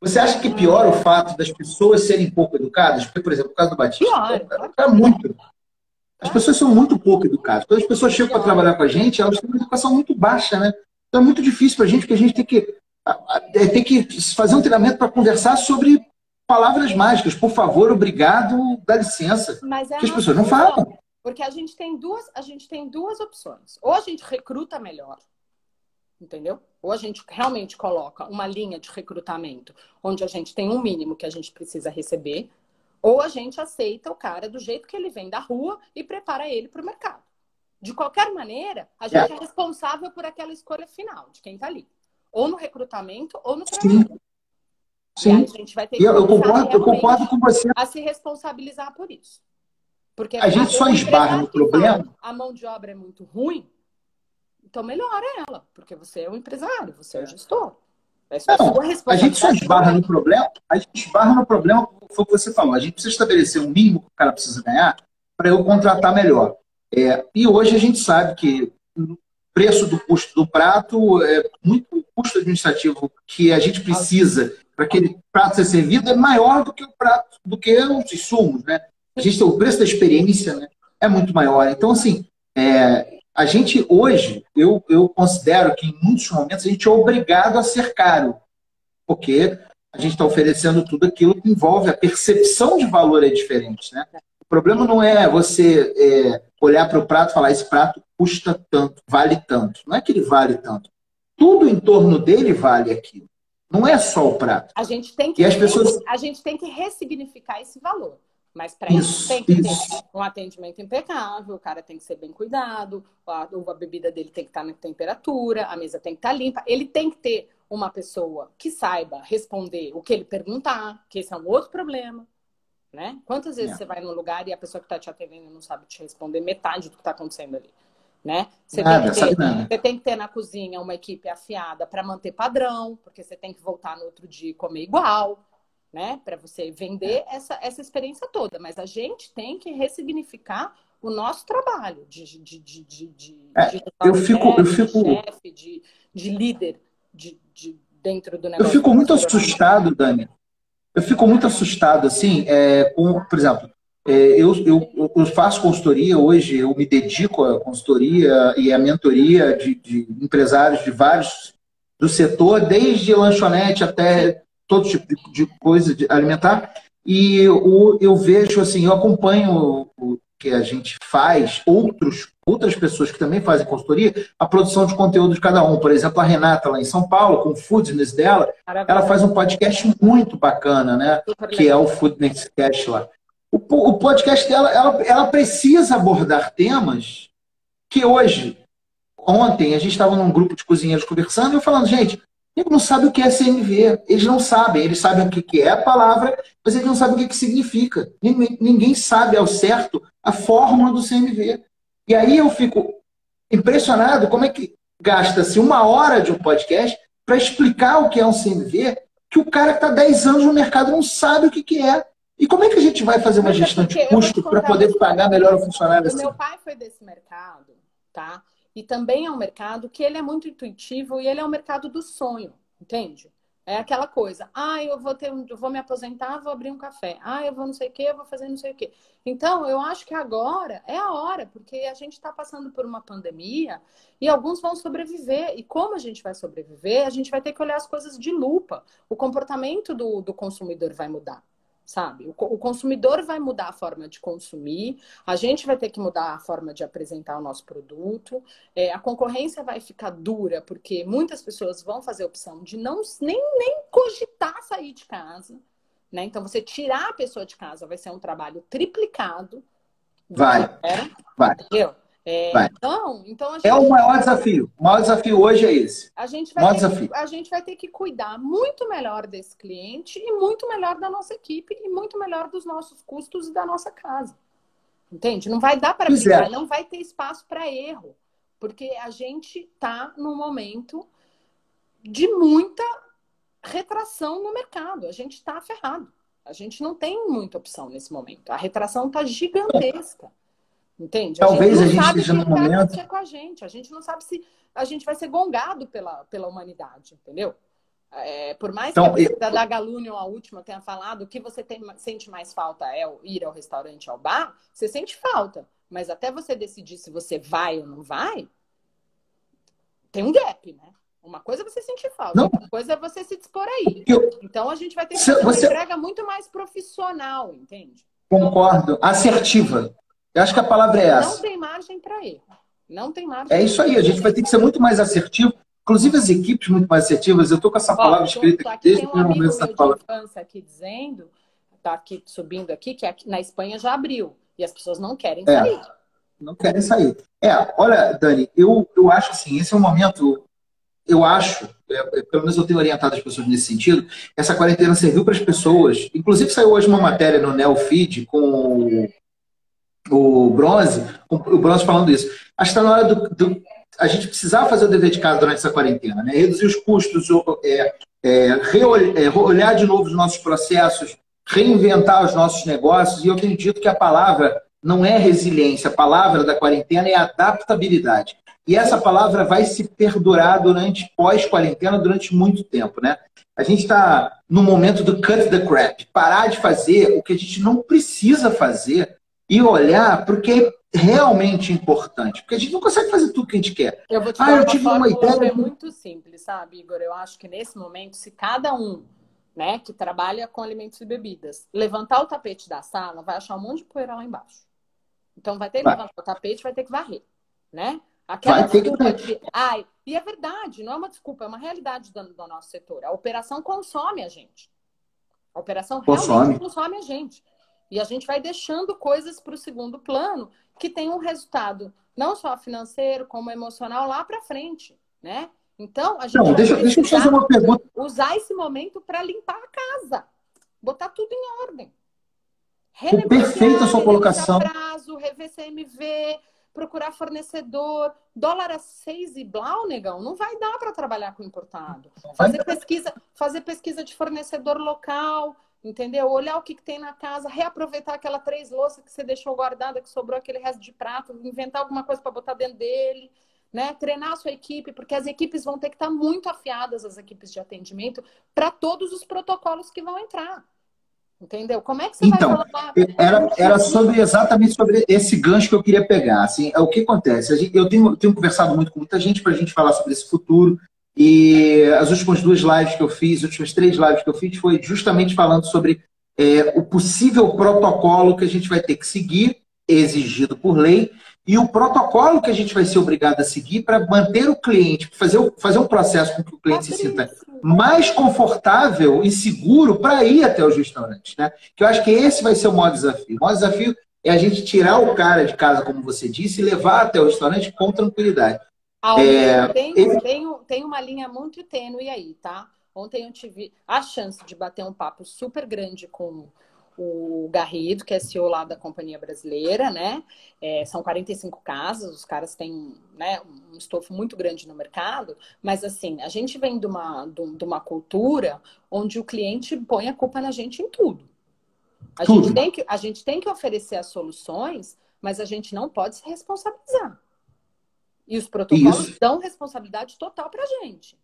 você acha que piora o fato das pessoas serem pouco educadas? Porque, por exemplo, o caso do Batista, piora, é, é muito. As pessoas são muito pouco educadas. Quando as pessoas chegam para trabalhar com a gente, elas têm uma educação muito baixa, né? Então é muito difícil para a gente, porque a gente tem que, é, tem que fazer um treinamento para conversar sobre palavras mágicas. Por favor, obrigado, dá licença. Mas é que as pessoas não falam. Porque a gente tem duas, a gente tem duas opções. Ou a gente recruta melhor, entendeu? Ou a gente realmente coloca uma linha de recrutamento onde a gente tem um mínimo que a gente precisa receber, ou a gente aceita o cara do jeito que ele vem da rua e prepara ele para o mercado. De qualquer maneira, a gente é. é responsável por aquela escolha final de quem está ali. Ou no recrutamento ou no treinamento. Sim. E a gente vai ter que eu, concordo, eu concordo com você. a se responsabilizar por isso. Porque a gente só esbarra no problema. Fala, a mão de obra é muito ruim, então melhora ela, porque você é o empresário, você é o gestor. É não, a gente só esbarra no problema, a gente esbarra no problema, foi o que você falou, a gente precisa estabelecer um mínimo que o cara precisa ganhar para eu contratar melhor. É, e hoje a gente sabe que o preço do custo do prato, é muito o custo administrativo que a gente precisa para aquele prato ser servido é maior do que o prato, do que os insumos, né? A gente o preço da experiência, né? É muito maior. Então, assim, é, a gente hoje, eu, eu considero que em muitos momentos a gente é obrigado a ser caro, porque a gente está oferecendo tudo aquilo que envolve a percepção de valor é diferente, né? O problema não é você é, olhar para o prato e falar esse prato custa tanto, vale tanto. Não é que ele vale tanto. Tudo em torno dele vale aquilo. Não é só o prato. A gente tem que, e as pessoas... a gente tem que ressignificar esse valor. Mas para isso, isso, tem que isso. ter um atendimento impecável, o cara tem que ser bem cuidado, a, a bebida dele tem que estar na temperatura, a mesa tem que estar limpa. Ele tem que ter uma pessoa que saiba responder o que ele perguntar, que esse é um outro problema. Né? Quantas vezes é. você vai num lugar e a pessoa que está te atendendo não sabe te responder metade do que está acontecendo ali? Né? Você, nada, tem que ter, você tem que ter na cozinha uma equipe afiada para manter padrão, porque você tem que voltar no outro dia e comer igual né? Para você vender essa, essa experiência toda. Mas a gente tem que ressignificar o nosso trabalho de, de, de, de, de, é, de eu fico, eu fico... chefe, de, de líder de, de, dentro do negócio. Eu fico muito assustado, Dani. Eu fico muito assustado, assim, é, com, por exemplo, é, eu, eu, eu, faço consultoria hoje, eu me dedico à consultoria e à mentoria de, de empresários de vários do setor, desde lanchonete até todo tipo de, coisa de alimentar. E eu, eu vejo, assim, eu acompanho que a gente faz, outros, outras pessoas que também fazem consultoria, a produção de conteúdo de cada um. Por exemplo, a Renata, lá em São Paulo, com o Foodness dela, ela faz um podcast muito bacana, né? Que é o Foodness Cast lá. O, o podcast dela, ela, ela precisa abordar temas que hoje, ontem, a gente estava num grupo de cozinheiros conversando e eu falando, gente, ele não sabe o que é CMV. Eles não sabem. Eles sabem o que é a palavra, mas eles não sabem o que significa. Ninguém sabe ao certo a fórmula do CMV. E aí eu fico impressionado como é que gasta-se uma hora de um podcast para explicar o que é um CMV, que o cara que está 10 anos no mercado não sabe o que, que é. E como é que a gente vai fazer uma gestão de custo para poder pagar melhor o funcionário assim? Meu pai foi desse mercado, tá? E também é um mercado que ele é muito intuitivo e ele é um mercado do sonho, entende? É aquela coisa, ah, eu vou ter, eu vou me aposentar, vou abrir um café. Ah, eu vou não sei o quê, eu vou fazer não sei o quê. Então, eu acho que agora é a hora, porque a gente está passando por uma pandemia e alguns vão sobreviver. E como a gente vai sobreviver, a gente vai ter que olhar as coisas de lupa. O comportamento do, do consumidor vai mudar sabe? O, consumidor vai mudar a forma de consumir, a gente vai ter que mudar a forma de apresentar o nosso produto, é, a concorrência vai ficar dura, porque muitas pessoas vão fazer a opção de não nem, nem cogitar sair de casa. Né? Então, você tirar a pessoa de casa vai ser um trabalho triplicado. Vai. Era, vai. Entendeu? É, então, então gente, é o maior desafio. O maior desafio hoje é esse. A gente, vai ter, a gente vai ter que cuidar muito melhor desse cliente e muito melhor da nossa equipe e muito melhor dos nossos custos e da nossa casa. Entende? Não vai dar para brincar, é. não vai ter espaço para erro, porque a gente está num momento de muita retração no mercado. A gente está ferrado. A gente não tem muita opção nesse momento. A retração está gigantesca. Entende? Talvez a gente, a gente esteja no momento. Com a gente. A gente não sabe se a gente vai ser gongado pela, pela humanidade, entendeu? É, por mais então, que a eu... da Galunion, a última, tenha falado que você tem, sente mais falta é ir ao restaurante, ao bar, você sente falta. Mas até você decidir se você vai ou não vai, tem um gap, né? Uma coisa é você sentir falta, não. outra coisa é você se dispor aí. Eu... Então a gente vai ter que fazer você... uma entrega muito mais profissional, entende? Concordo. Assertiva. Eu acho que a palavra é essa. Não tem margem para erro. Não tem margem. É isso aí. A gente vai ter que ser muito mais assertivo. Inclusive as equipes muito mais assertivas. Eu estou com essa palavra escrita aqui desde o primeiro momento da palavra. infância aqui dizendo, está aqui subindo aqui, que aqui, na Espanha já abriu. E as pessoas não querem é, sair. Não querem sair. É, olha, Dani, eu, eu acho assim, esse é um momento, eu acho, é, é pelo menos eu tenho orientado as pessoas nesse sentido, essa quarentena serviu para as pessoas. Inclusive saiu hoje uma matéria no Neofeed com o Bronze, o Bronze falando isso. Acho que está na hora do, do, a gente precisar fazer o dever de casa durante essa quarentena, né? Reduzir os custos, é, é, é, olhar de novo os nossos processos, reinventar os nossos negócios. E eu tenho dito que a palavra não é resiliência, a palavra da quarentena é adaptabilidade. E essa palavra vai se perdurar durante pós-quarentena durante muito tempo, né? A gente está no momento do cut the crap, parar de fazer o que a gente não precisa fazer e olhar para o que é realmente importante. Porque a gente não consegue fazer tudo que a gente quer. Eu vou te ah, eu tive uma ideia. É muito simples, sabe, Igor? Eu acho que nesse momento, se cada um né, que trabalha com alimentos e bebidas levantar o tapete da sala, vai achar um monte de poeira lá embaixo. Então vai ter que vai. levantar o tapete, vai ter que varrer, né? Aquela vai desculpa que... que... Ai, e é verdade, não é uma desculpa, é uma realidade do, do nosso setor. A operação consome a gente. A operação consome. realmente consome a gente. E a gente vai deixando coisas para o segundo plano que tem um resultado não só financeiro, como emocional lá para frente, né? Então, a gente não, deixa, deixa eu fazer uma pergunta. usar esse momento para limpar a casa, botar tudo em ordem. Perfeita sua colocação. Prazo, rever CMV, procurar fornecedor. Dólar a seis e blau, negão, não vai dar para trabalhar com importado. Fazer pesquisa, fazer pesquisa de fornecedor local, entendeu? Olhar o que, que, tem na casa, reaproveitar aquela três louças que você deixou guardada, que sobrou aquele resto de prato, inventar alguma coisa para botar dentro dele, né? Treinar a sua equipe, porque as equipes vão ter que estar muito afiadas, as equipes de atendimento, para todos os protocolos que vão entrar. Entendeu? Como é que você então, vai falar? Era, era sobre exatamente sobre esse gancho que eu queria pegar. Assim, é o que acontece. Eu tenho, tenho conversado muito com muita gente para a gente falar sobre esse futuro. E as últimas duas lives que eu fiz, as últimas três lives que eu fiz, foi justamente falando sobre é, o possível protocolo que a gente vai ter que seguir exigido por lei e o protocolo que a gente vai ser obrigado a seguir para manter o cliente, fazer, fazer um processo com que o cliente se sinta mais confortável e seguro para ir até os restaurantes. Né? Que eu acho que esse vai ser o maior desafio. O maior desafio é a gente tirar o cara de casa, como você disse, e levar até o restaurante com tranquilidade. É, tem, tem, tem uma linha muito tênue aí, tá? Ontem eu tive a chance de bater um papo super grande com o Garrido, que é CEO lá da Companhia Brasileira, né? É, são 45 casas, os caras têm né, um estofo muito grande no mercado, mas assim, a gente vem de uma, de uma cultura onde o cliente põe a culpa na gente em tudo. A, tudo. Gente, tem que, a gente tem que oferecer as soluções, mas a gente não pode se responsabilizar. E os protocolos isso. dão responsabilidade total para a gente.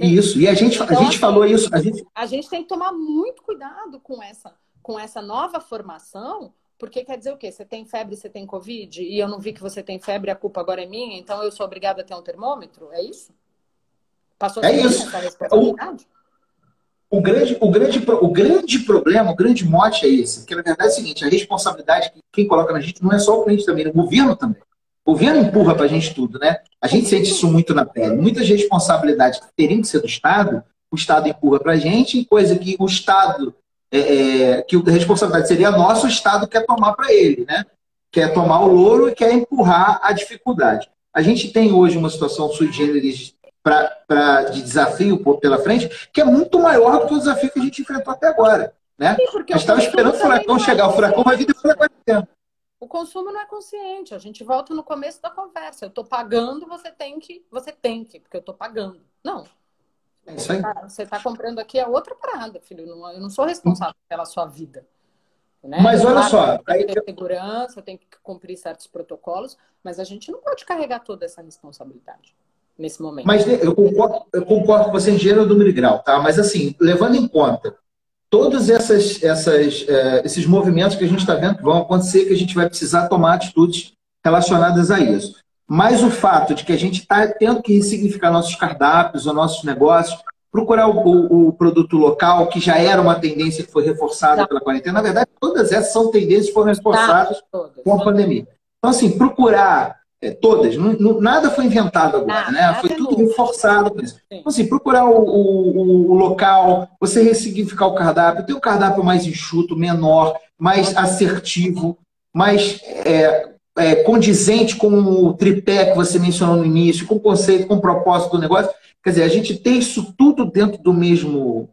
Isso, e a gente, então, a gente assim, falou isso. A gente... a gente tem que tomar muito cuidado com essa com essa nova formação, porque quer dizer o quê? Você tem febre, você tem Covid, e eu não vi que você tem febre, a culpa agora é minha, então eu sou obrigada a ter um termômetro? É isso? Passou a é isso. essa responsabilidade? O, o, grande, o, grande, o grande problema, o grande mote é esse, que na verdade é o seguinte, a responsabilidade que quem coloca na gente não é só o cliente também, o governo também. O governo empurra para a gente tudo, né? A gente sente isso muito na pele. Muitas responsabilidades que teriam que ser do Estado, o Estado empurra para a gente, coisa que o Estado é, é, que a responsabilidade seria nossa, o Estado quer tomar para ele, né? Quer tomar o louro e quer empurrar a dificuldade. A gente tem hoje uma situação sui generis pra, pra, de desafio pela frente, que é muito maior do que o desafio que a gente enfrentou até agora. Né? Sim, a gente estava esperando o furacão chegar, o furacão vai vir depois da quarentena. O consumo não é consciente. A gente volta no começo da conversa. Eu estou pagando, você tem que, você tem que, porque eu estou pagando. Não. É isso aí. Você está comprando aqui é outra parada, filho. Eu não sou responsável pela sua vida. Né? Mas olha só. Tem que ter segurança, tem que cumprir certos protocolos, mas a gente não pode carregar toda essa responsabilidade nesse momento. Mas eu concordo, eu concordo com você em gênero, e grau, tá? Mas assim, levando em conta todos essas, essas, é, esses movimentos que a gente está vendo que vão acontecer, que a gente vai precisar tomar atitudes relacionadas a isso. Mas o fato de que a gente está tendo que ressignificar nossos cardápios, ou nossos negócios, procurar o, o, o, produto local, que já era uma tendência que foi reforçada tá. pela quarentena. Na verdade, todas essas são tendências que foram reforçadas tá. com a pandemia. Então, assim, procurar todas, não, não, nada foi inventado agora, né? Foi tudo reforçado por isso. Então, assim, procurar o, o, o, local, você ressignificar o cardápio, ter um cardápio mais enxuto, menor, mais assertivo, mais é, é, condizente com o tripé que você mencionou no início, com o conceito, com o propósito do negócio. Quer dizer, a gente tem isso tudo dentro do mesmo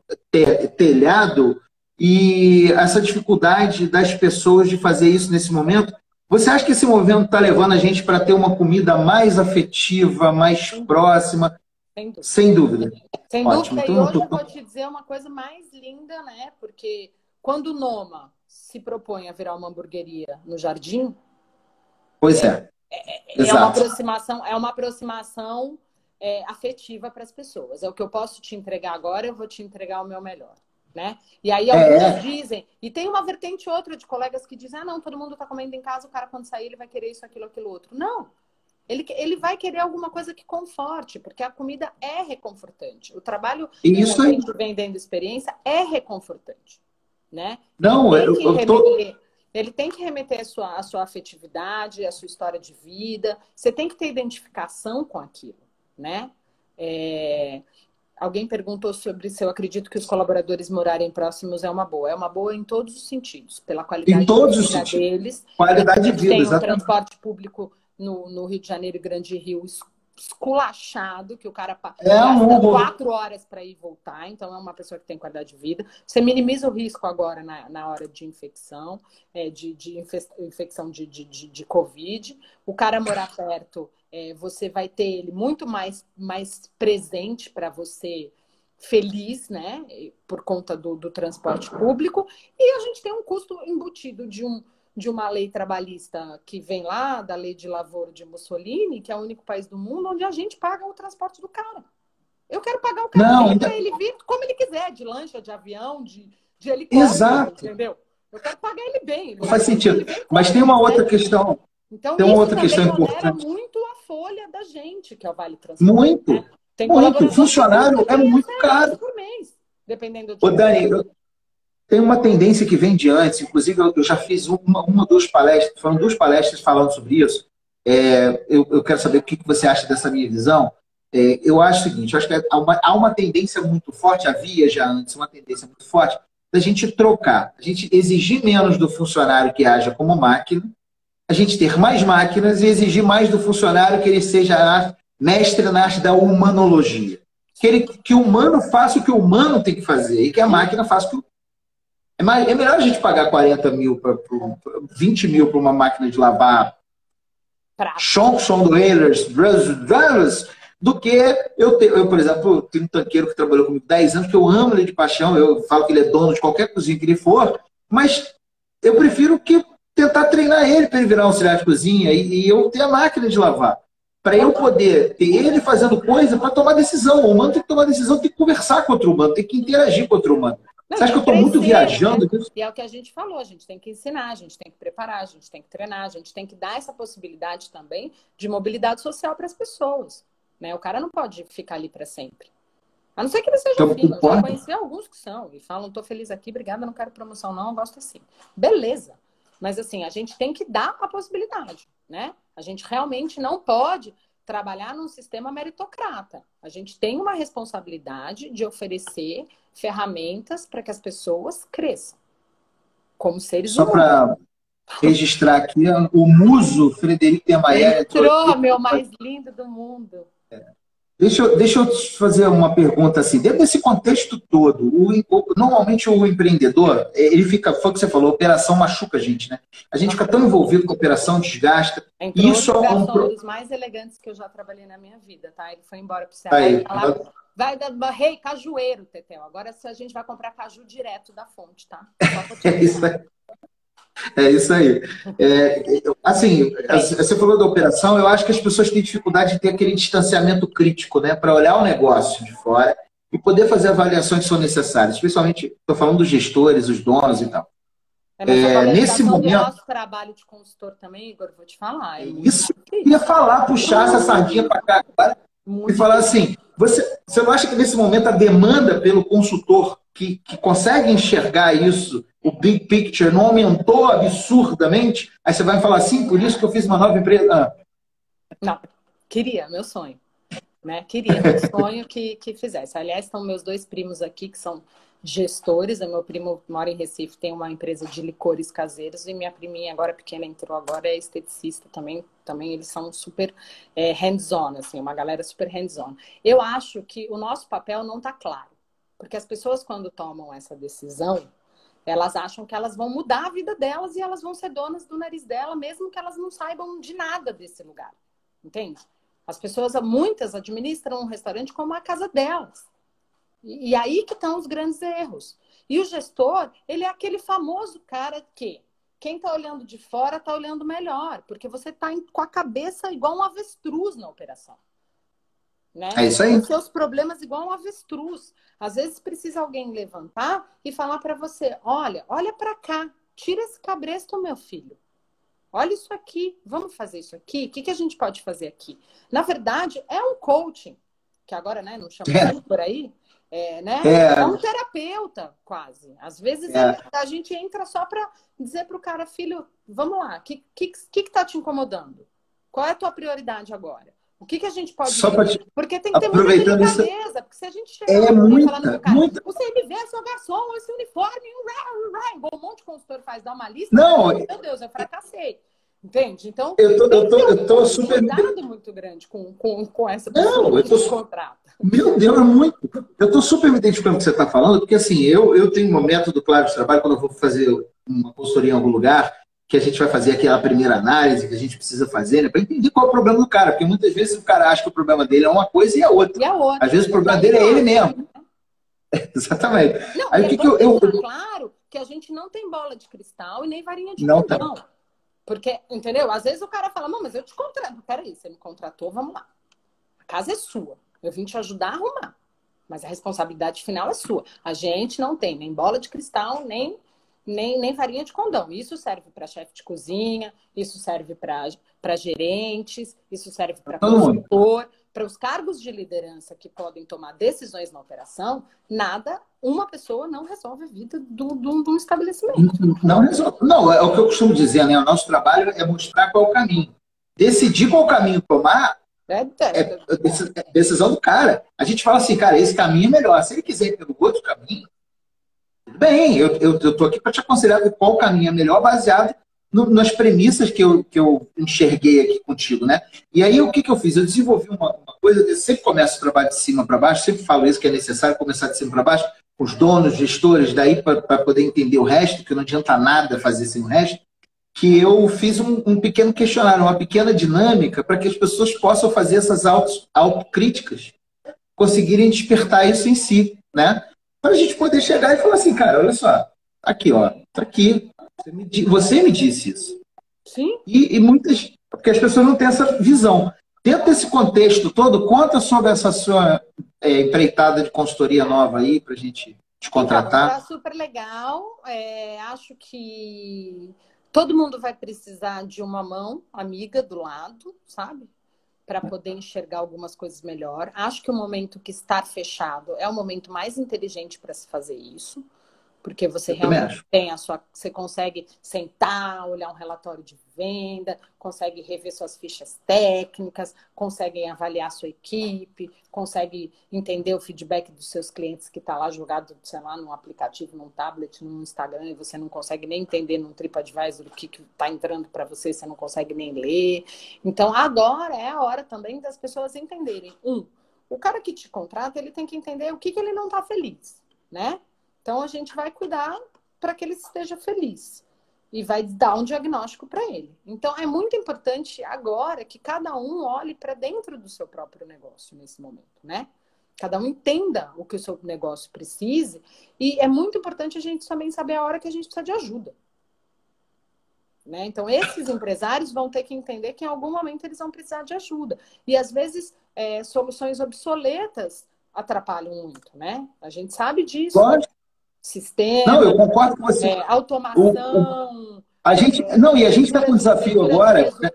telhado e essa dificuldade das pessoas de fazer isso nesse momento. Você acha que esse movimento está levando a gente para ter uma comida mais afetiva, mais próxima? Sem dúvida. Sem dúvida. Ótimo. Então, e hoje eu vou te dizer uma coisa mais linda, né? Porque quando o Noma se propõe a virar uma hamburgueria no jardim, Pois é. É, é, é uma aproximação, é uma aproximação é, afetiva para as pessoas. É o que eu posso te entregar agora, eu vou te entregar o meu melhor. Né? E aí alguns é. dizem, e tem uma vertente outra de colegas que dizem, ah, não, todo mundo está comendo em casa, o cara quando sair ele vai querer isso, aquilo, aquilo outro. Não. Ele, ele vai querer alguma coisa que conforte, porque a comida é reconfortante. O trabalho isso aí. vendendo experiência é reconfortante. Né? Não, eu, eu tô... Ele tem que remeter a sua, a sua afetividade, a sua história de vida. Você tem que ter identificação com aquilo, né? É... Alguém perguntou sobre se eu acredito que os colaboradores morarem próximos é uma boa. É uma boa em todos os sentidos, pela qualidade em todos de vida os deles. Qualidade de vida, tem um transporte público no, no Rio de Janeiro e Grande Rio esculachado, que o cara é gasta quatro horas para ir e voltar, então é uma pessoa que tem qualidade de vida. Você minimiza o risco agora na, na hora de infecção, é, de, de infecção de, de, de, de, Covid. O cara morar perto, é, você vai ter ele muito mais, mais presente para você feliz, né? Por conta do, do transporte público. E a gente tem um custo embutido de um de uma lei trabalhista que vem lá, da lei de lavoro de Mussolini, que é o único país do mundo onde a gente paga o transporte do cara. Eu quero pagar o cara Não, para ele vir como ele quiser, de lancha, de avião, de, de helicóptero, Exato. entendeu? Eu quero pagar ele bem. Ele faz sentido. Mas tem uma outra questão. Então, tem uma outra questão importante. muito folha da gente, que é o Vale Transporte. Muito. Né? Tem muito. Funcionário é muito caro. Por mês, dependendo do. Ô, Dani, eu tem uma tendência que vem de antes, inclusive eu, já fiz uma, uma duas palestras, foram duas palestras falando sobre isso. É, eu, eu, quero saber o que, que você acha dessa minha visão. É, eu acho o seguinte, eu acho que há uma, há uma tendência muito forte, havia já antes uma tendência muito forte, da gente trocar, a gente exigir menos do funcionário que haja como máquina, a gente ter mais máquinas e exigir mais do funcionário que ele seja mestre na arte da humanologia. Que, ele, que o humano faça o que o humano tem que fazer e que a máquina faça o que o é, mais, é melhor a gente pagar 40 mil, para 20 mil para uma máquina de lavar Johnson Oilers, Brothers, do que eu, te, eu, por exemplo, tenho um tanqueiro que trabalhou comigo 10 anos, que eu amo ele de paixão, eu falo que ele é dono de qualquer cozinha que ele for, mas eu prefiro que tentar treinar ele para ele virar um auxiliar de cozinha e, e eu ter a máquina de lavar. Para eu poder ter ele fazendo coisa para tomar decisão. O humano tem que tomar decisão, tem que conversar com outro humano, tem que interagir com outro humano. Não, Você acha que eu estou muito viajando? Né? E é o que a gente falou, a gente tem que ensinar, a gente tem que preparar, a gente tem que treinar, a gente tem que dar essa possibilidade também de mobilidade social para as pessoas. Né? O cara não pode ficar ali para sempre. A não ser que ele seja então, filho. Eu já conheci alguns que são e falam, estou feliz aqui, obrigada, não quero promoção não, eu gosto assim. Beleza. Mas assim, a gente tem que dar a possibilidade, né? A gente realmente não pode trabalhar num sistema meritocrata. A gente tem uma responsabilidade de oferecer ferramentas para que as pessoas cresçam como seres Só humanos. Só para registrar aqui, o muso Frederico Temayer entrou, meu mais lindo do mundo. Deixa eu, deixa eu te fazer uma pergunta assim. Dentro desse contexto todo, o, normalmente o empreendedor, é, ele fica, foi o que você falou, operação machuca a gente, né? A gente fica tão envolvido com a operação, desgasta. Entrou isso é um, dos mais elegantes que eu já trabalhei na minha vida, tá? Ele foi embora para o Ceará Aí, falar, vai dar rei cajueiro, Tetel. Agora a gente vai comprar caju direto da fonte, tá? é isso aí. É isso aí. É, assim, você falou da operação, eu acho que as pessoas têm dificuldade de ter aquele distanciamento crítico, né? Para olhar o negócio de fora e poder fazer avaliações que são necessárias. Especialmente, estou falando dos gestores, os donos e tal. É, é nesse momento. nosso trabalho de consultor também, Igor, vou te falar. É isso, eu ia falar, puxar essa sardinha para cá agora e falar assim: você, você não acha que nesse momento a demanda pelo consultor que, que consegue enxergar isso o big picture não aumentou absurdamente, aí você vai falar assim, por isso que eu fiz uma nova empresa. Ah. Não, queria, meu sonho. Né? Queria, meu sonho que, que fizesse. Aliás, estão meus dois primos aqui que são gestores. O meu primo mora em Recife, tem uma empresa de licores caseiros, e minha priminha, agora pequena, entrou agora, é esteticista também. Também eles são super é, hands-on, assim, uma galera super hands-on. Eu acho que o nosso papel não está claro. Porque as pessoas, quando tomam essa decisão, elas acham que elas vão mudar a vida delas e elas vão ser donas do nariz dela, mesmo que elas não saibam de nada desse lugar. Entende? As pessoas, muitas administram um restaurante como a casa delas. E, e aí que estão os grandes erros. E o gestor, ele é aquele famoso cara que quem está olhando de fora está olhando melhor, porque você está com a cabeça igual um avestruz na operação. Né? É isso aí. Os seus problemas igual um avestruz. Às vezes precisa alguém levantar e falar para você: olha, olha para cá, tira esse cabresto, meu filho. Olha isso aqui, vamos fazer isso aqui. O que, que a gente pode fazer aqui? Na verdade, é um coaching, que agora né, não chama é. por aí. É, né? É. é um terapeuta, quase. Às vezes é. a gente entra só para dizer para o cara, filho, vamos lá, o que, que, que, que tá te incomodando? Qual é a tua prioridade agora? O que, que a gente pode Só te... Porque tem que ter muita delicadeza, isso... porque se a gente chega é muita, cara, muita... o CMV é seu garçom, esse uniforme, um, um monte de consultor faz, dá uma lista. Não, meu Deus, eu fracassei. Entende? Então, eu tô, eu tô, eu tô super. cuidado muito grande com, com, com essa pessoa Não, eu tô... contrata. Meu Deus, é muito. Eu estou super me identificando com o que você está falando, porque assim, eu, eu tenho um método claro de trabalho quando eu vou fazer uma consultoria em algum lugar que a gente vai fazer aquela primeira análise que a gente precisa fazer, né, para entender qual é o problema do cara, porque muitas vezes o cara acha que o problema dele é uma coisa e é outra. E é outra. Às vezes o problema dele é ele mesmo. Exatamente. Não, Aí, o que, que eu, eu... claro que a gente não tem bola de cristal e nem varinha de não condão. Tá. Porque, entendeu? Às vezes o cara fala, não, mas eu te contrato. Peraí, você me contratou, vamos lá. A casa é sua. Eu vim te ajudar a arrumar. Mas a responsabilidade final é sua. A gente não tem nem bola de cristal, nem nem, nem farinha de condão. Isso serve para chefe de cozinha, isso serve para gerentes, isso serve para consultor. para os cargos de liderança que podem tomar decisões na operação, nada, uma pessoa não resolve a vida do, do, do estabelecimento. Não resolve. Não, é o que eu costumo dizer, né? O nosso trabalho é mostrar qual é o caminho. Decidir qual caminho tomar é, é, é decisão do cara. A gente fala assim, cara, esse caminho é melhor. Se ele quiser ir pelo outro caminho, bem, eu, eu, eu aqui para te aconselhar qual caminho é melhor, baseado no, nas premissas que eu, que eu enxerguei aqui contigo, né? E aí, o que, que eu fiz? Eu desenvolvi uma, uma coisa, eu sempre começo o trabalho de cima para baixo, sempre falo isso, que é necessário começar de cima para baixo, os donos, gestores, daí para poder entender o resto, que não adianta nada fazer sem o resto, que eu fiz um, um pequeno questionário, uma pequena dinâmica para que as pessoas possam fazer essas auto, autocríticas, conseguirem despertar isso em si, né? Para a gente poder chegar e falar assim, cara, olha só, aqui, ó, tá aqui, você me, você me disse isso. Sim. E, e, muitas. Porque as pessoas não têm essa visão. Dentro desse contexto todo, conta sobre essa sua é, empreitada de consultoria nova aí, para a gente te contratar. Está super legal. É, acho que todo mundo vai precisar de uma mão amiga do lado, sabe? Para poder enxergar algumas coisas melhor. Acho que o momento que estar fechado é o momento mais inteligente para se fazer isso porque você realmente tem a sua, você consegue sentar, olhar um relatório de venda, consegue rever suas fichas técnicas, consegue avaliar sua equipe, consegue entender o feedback dos seus clientes que está lá jogado, sei lá, num aplicativo, num tablet, num Instagram, e você não consegue nem entender num TripAdvisor o que está entrando para você, você não consegue nem ler. Então, agora é a hora também das pessoas entenderem. Um, o cara que te contrata, ele tem que entender o que, que ele não está feliz, né? Então a gente vai cuidar para que ele esteja feliz e vai dar um diagnóstico para ele. Então é muito importante agora que cada um olhe para dentro do seu próprio negócio nesse momento, né? Cada um entenda o que o seu negócio precise e é muito importante a gente também saber a hora que a gente precisa de ajuda. Né? Então, esses empresários vão ter que entender que em algum momento eles vão precisar de ajuda. E às vezes, é, soluções obsoletas atrapalham muito, né? A gente sabe disso. Lógico sistema. Não, eu concordo com você. É, automação. O, o, a gente, é, não, e a gente está com um desafio agora. Né?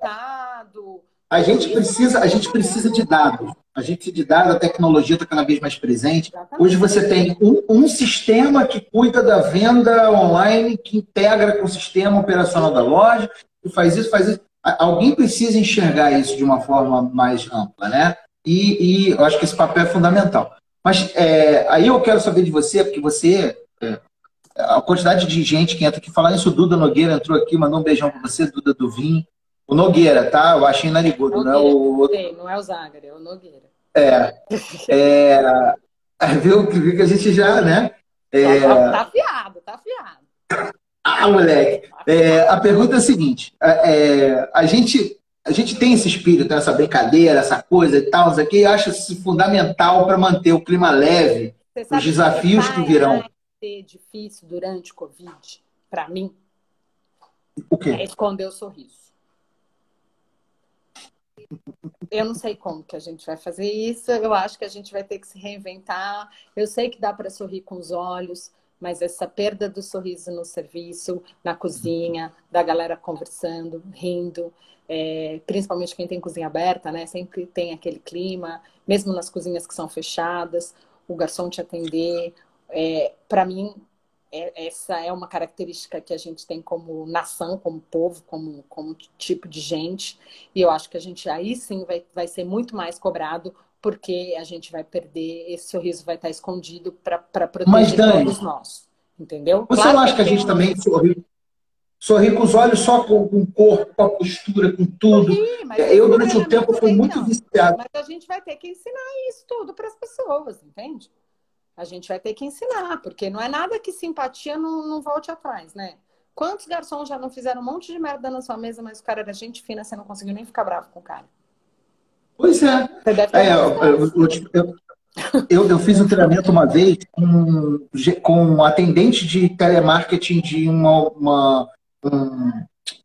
A gente precisa, a gente precisa de dados. A gente precisa de dados, a tecnologia está cada vez mais presente. Hoje você tem um, um, sistema que cuida da venda online, que integra com o sistema operacional da loja, que faz isso, faz isso. Alguém precisa enxergar isso de uma forma mais ampla, né? E, e eu acho que esse papel é fundamental. Mas é, aí eu quero saber de você, porque você é, a quantidade de gente que entra aqui, falar isso, o Duda Nogueira entrou aqui, mandou um beijão pra você, Duda do Vim. O Nogueira, tá? Eu achei narigudo, não é o. Não é o Zagar, é o Nogueira. É. é viu, viu que a gente já, né? É... Tá, tá afiado, tá afiado. Ah, moleque. É, a pergunta é a seguinte: é, a, gente, a gente tem esse espírito, essa brincadeira, essa coisa e tal, isso aqui, acha fundamental para manter o clima leve, os desafios que virão ser difícil durante o Covid, para mim, o quê? é esconder o sorriso. Eu não sei como que a gente vai fazer isso. Eu acho que a gente vai ter que se reinventar. Eu sei que dá para sorrir com os olhos, mas essa perda do sorriso no serviço, na cozinha, da galera conversando, rindo, é, principalmente quem tem cozinha aberta, né? Sempre tem aquele clima, mesmo nas cozinhas que são fechadas, o garçom te atender, é, para mim, é, essa é uma característica que a gente tem como nação, como povo, como, como tipo de gente. E eu acho que a gente aí sim vai, vai ser muito mais cobrado, porque a gente vai perder, esse sorriso vai estar escondido para proteger Mas, Dani, todos nós. Entendeu? Você claro não acha que, que a gente um... também sorri, sorri com os olhos só com, com o corpo, com a postura, com tudo? Sorri, eu, durante um tempo, fui muito viciado. Mas a gente vai ter que ensinar isso tudo para as pessoas, entende? A gente vai ter que ensinar, porque não é nada que simpatia não, não volte atrás, né? Quantos garçons já não fizeram um monte de merda na sua mesa, mas o cara era gente fina, você não conseguiu nem ficar bravo com o cara? Pois é. é eu, eu, eu, eu, fiz um treinamento uma vez com, com um atendente de telemarketing de uma, uma, um,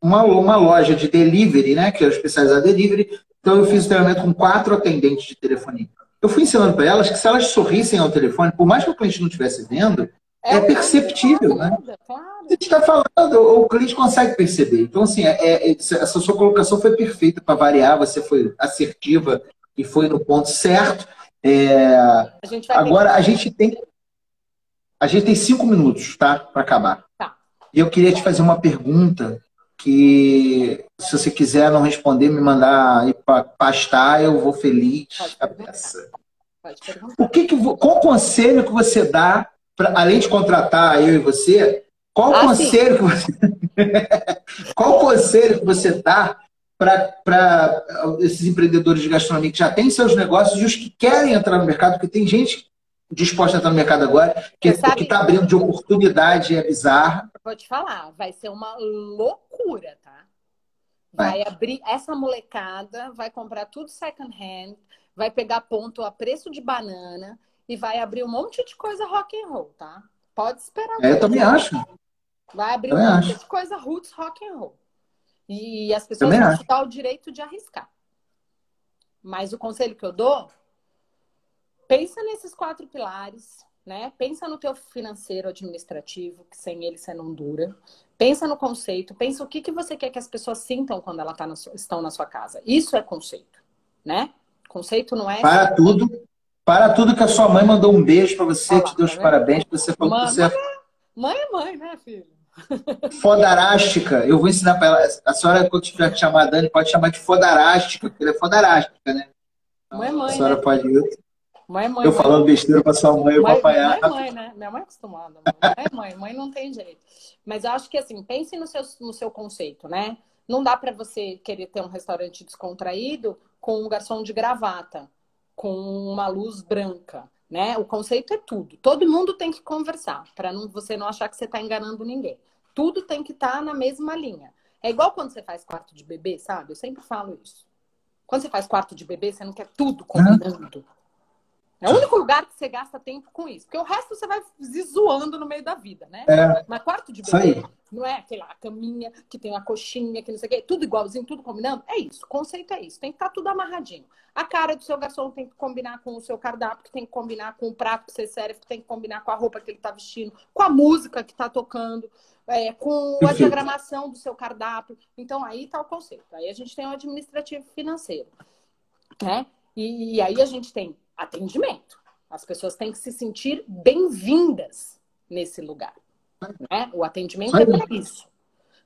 uma, uma, loja de delivery, né? Que era especializada em delivery. Então eu fiz um treinamento com quatro atendentes de telefonia eu fui ensinando para elas que se elas sorrissem ao telefone, por mais que o cliente não estivesse vendo, é, é perceptível, né? Claro. Gente está falando, o cliente consegue perceber. Então, assim, é, é, essa sua colocação foi perfeita para variar, você foi assertiva e foi no ponto certo. É... A agora a gente tem a gente tem cinco minutos, tá, para acabar. Tá. E eu queria te fazer uma pergunta que, se você quiser não responder, me mandar ir para pastar, eu vou feliz a peça. O que que, qual conselho que você dá, pra, além de contratar eu e você, qual ah, conselho que você qual conselho que você dá para esses empreendedores de gastronomia que já têm seus negócios e os que querem entrar no mercado, porque tem gente disposta a entrar no mercado agora, que está abrindo de oportunidade, é bizarra. Vou te falar, vai ser uma loucura, tá? Vai, vai abrir, essa molecada vai comprar tudo second hand, vai pegar ponto a preço de banana e vai abrir um monte de coisa rock and roll, tá? Pode esperar. É, eu também acho. Vai abrir também um monte acho. de coisa roots rock and roll. E as pessoas também vão te dar o direito de arriscar. Mas o conselho que eu dou, pensa nesses quatro pilares, né? Pensa no teu financeiro administrativo, que sem ele você não dura. Pensa no conceito, pensa o que, que você quer que as pessoas sintam quando elas tá na sua, estão na sua casa. Isso é conceito, né? Conceito não é. Para tudo. Para tudo que a sua mãe mandou um beijo para você, Olá, te deu os tá parabéns, você falou mãe, que você é... Mãe é mãe, né, filho? Fodarástica. Eu vou ensinar para ela. A senhora, quando tiver que chamar a Dani, pode chamar de fodarástica, porque ela é fodarástica, né? Então, mãe é mãe. A senhora né? pode. Mãe, mãe, eu falando besteira para sua mãe, eu vou apanhar. Mãe, mãe, né? Minha mãe é acostumada. Mãe é mãe, mãe não tem jeito. Mas eu acho que assim, pense no seu, no seu conceito, né? Não dá para você querer ter um restaurante descontraído com um garçom de gravata, com uma luz branca, né? O conceito é tudo. Todo mundo tem que conversar, para não, você não achar que você está enganando ninguém. Tudo tem que estar tá na mesma linha. É igual quando você faz quarto de bebê, sabe? Eu sempre falo isso. Quando você faz quarto de bebê, você não quer tudo combinando. É o único lugar que você gasta tempo com isso. Porque o resto você vai zoando no meio da vida, né? É. Mas quarto de bebê não é aquela caminha que tem uma coxinha, que não sei o quê, tudo igualzinho, tudo combinando. É isso. O conceito é isso. Tem que estar tá tudo amarradinho. A cara do seu garçom tem que combinar com o seu cardápio, que tem que combinar com o prato que você serve, que tem que combinar com a roupa que ele está vestindo, com a música que está tocando, é, com a diagramação do seu cardápio. Então, aí está o conceito. Aí a gente tem o administrativo financeiro. Né? E, e aí a gente tem atendimento. As pessoas têm que se sentir bem-vindas nesse lugar. Né? O atendimento é para isso.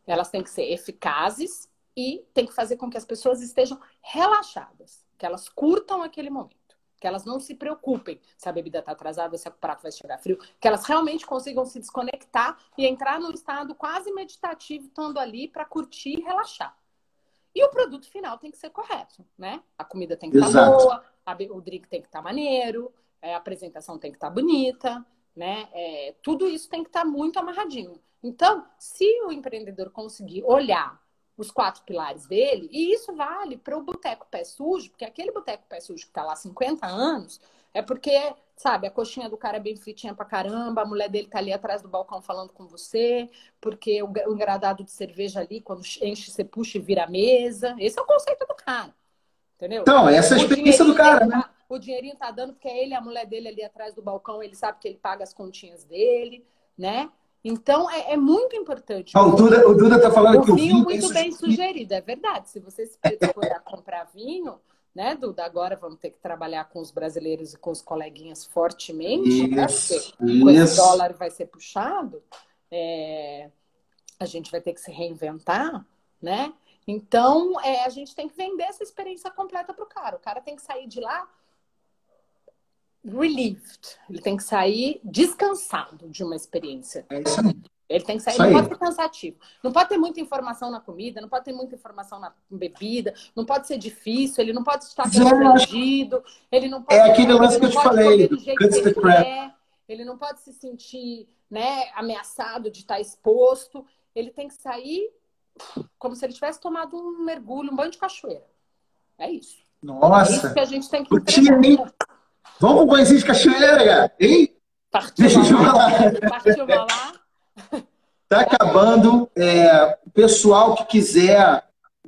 Elas têm que ser eficazes e tem que fazer com que as pessoas estejam relaxadas, que elas curtam aquele momento, que elas não se preocupem se a bebida está atrasada, se o prato vai chegar frio, que elas realmente consigam se desconectar e entrar num estado quase meditativo, estando ali para curtir e relaxar. E o produto final tem que ser correto, né? A comida tem que estar tá boa, o drink tem que estar tá maneiro, é, a apresentação tem que estar tá bonita, né? É, tudo isso tem que estar tá muito amarradinho. Então, se o empreendedor conseguir olhar os quatro pilares dele, e isso vale para o boteco pé sujo, porque aquele boteco pé sujo que está lá há 50 anos, é porque, sabe, a coxinha do cara é bem fritinha pra caramba, a mulher dele tá ali atrás do balcão falando com você, porque o, engradado de cerveja ali, quando enche, você puxa e vira a mesa. Esse é o conceito do cara. Entendeu? Então, essa é a experiência do cara, né? O dinheirinho tá dando porque é ele, a mulher dele ali atrás do balcão, ele sabe que ele paga as continhas dele, né? Então, é, é muito importante. Ah, o, Duda, o Duda tá falando o que o vinho... muito bem sugerido, é verdade. Se você se a comprar vinho, né, Duda? Agora vamos ter que trabalhar com os brasileiros e com os coleguinhas fortemente, isso, né? Porque com esse dólar vai ser puxado, é... a gente vai ter que se reinventar, né? Então, é, a gente tem que vender essa experiência completa para o cara. O cara tem que sair de lá relieved. Ele tem que sair descansado de uma experiência. É isso aí. Ele tem que sair, não pode ser cansativo. Não pode ter muita informação na comida, não pode ter muita informação na bebida, não pode ser difícil, ele não pode estar constrangido, ele não pode. É aquele lance que eu te falei, ele, é, ele não pode se sentir né, ameaçado de estar exposto. Ele tem que sair como se ele tivesse tomado um mergulho, um banho de cachoeira. É isso. Nossa! É isso que a gente tem que entregar. Vamos com um banhozinho de cachoeira? Hein? Partiu lá. Partiu lá. Tá acabando. É, o pessoal que quiser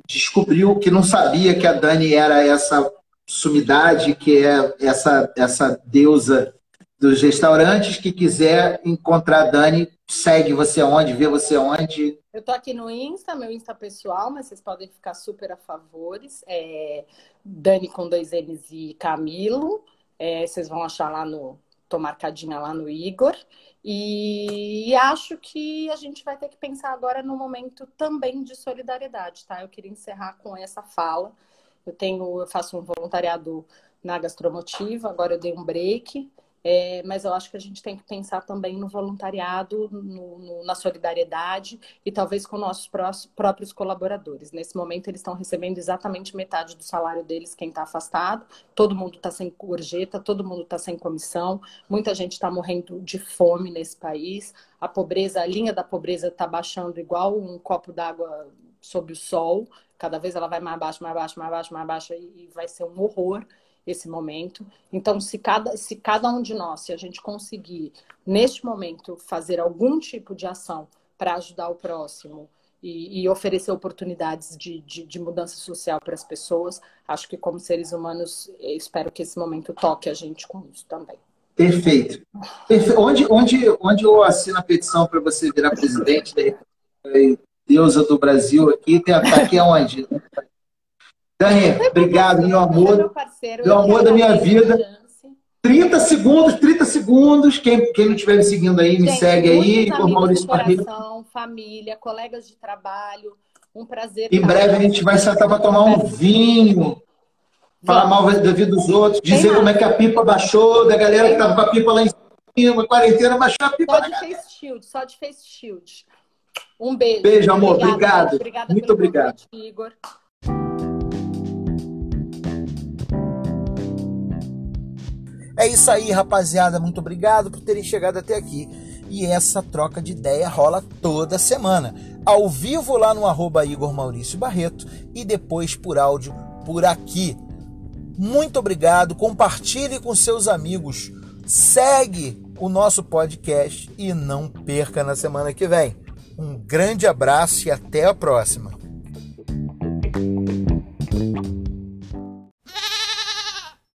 descobriu que não sabia que a Dani era essa sumidade, que é essa, essa deusa dos restaurantes, que quiser encontrar a Dani, segue você onde, vê você onde? Eu tô aqui no Insta, meu Insta pessoal, mas vocês podem ficar super a favores. É Dani com dois N's e Camilo. É, vocês vão achar lá no. Tô marcadinha lá no Igor. E, acho que a gente vai ter que pensar agora no momento também de solidariedade, tá? Eu queria encerrar com essa fala. Eu tenho, eu faço um voluntariado na gastromotiva, agora eu dei um break. É, mas eu acho que a gente tem que pensar também no voluntariado, no, no, na solidariedade e talvez com nossos próprios colaboradores. Nesse momento, eles estão recebendo exatamente metade do salário deles, quem está afastado. Todo mundo está sem gorjeta, todo mundo está sem comissão, muita gente está morrendo de fome nesse país. A pobreza, a linha da pobreza está baixando igual um copo d'água sob o sol. Cada vez ela vai mais baixo, mais baixo, mais baixo, mais baixo e vai ser um horror esse momento. Então, se cada, se cada um de nós, se a gente conseguir, neste momento, fazer algum tipo de ação para ajudar o próximo e, e oferecer oportunidades de, de, de, mudança social para as pessoas, acho que, como seres humanos, espero que esse momento toque a gente com isso também. Perfeito. Onde, onde, onde eu assino a petição para você virar presidente da deusa do Brasil aqui? Tem, tá aqui aonde? Dani, obrigado, meu amor. Meu, parceiro, meu amor da minha vida. 30 segundos, 30 segundos. Quem, quem não estiver me seguindo aí, me Gente, segue aí. Por Maurício Barreto. Família, colegas de trabalho. Um prazer. Em breve a gente vai sentar para tomar um vinho. Falar mal da vida dos outros, dizer como é que a pipa baixou, da galera que estava com a pipa lá em cima, quarentena baixou a pipa. Só de face shield, só de face shield. Um beijo. Beijo, amor. Obrigado. Obrigado. Muito obrigado. Convite, Igor. É isso aí, rapaziada. Muito obrigado por terem chegado até aqui. E essa troca de ideia rola toda semana. Ao vivo lá no arroba Igor Maurício Barreto e depois por áudio por aqui. Muito obrigado. Compartilhe com seus amigos. Segue o nosso podcast e não perca na semana que vem. Um grande abraço e até a próxima.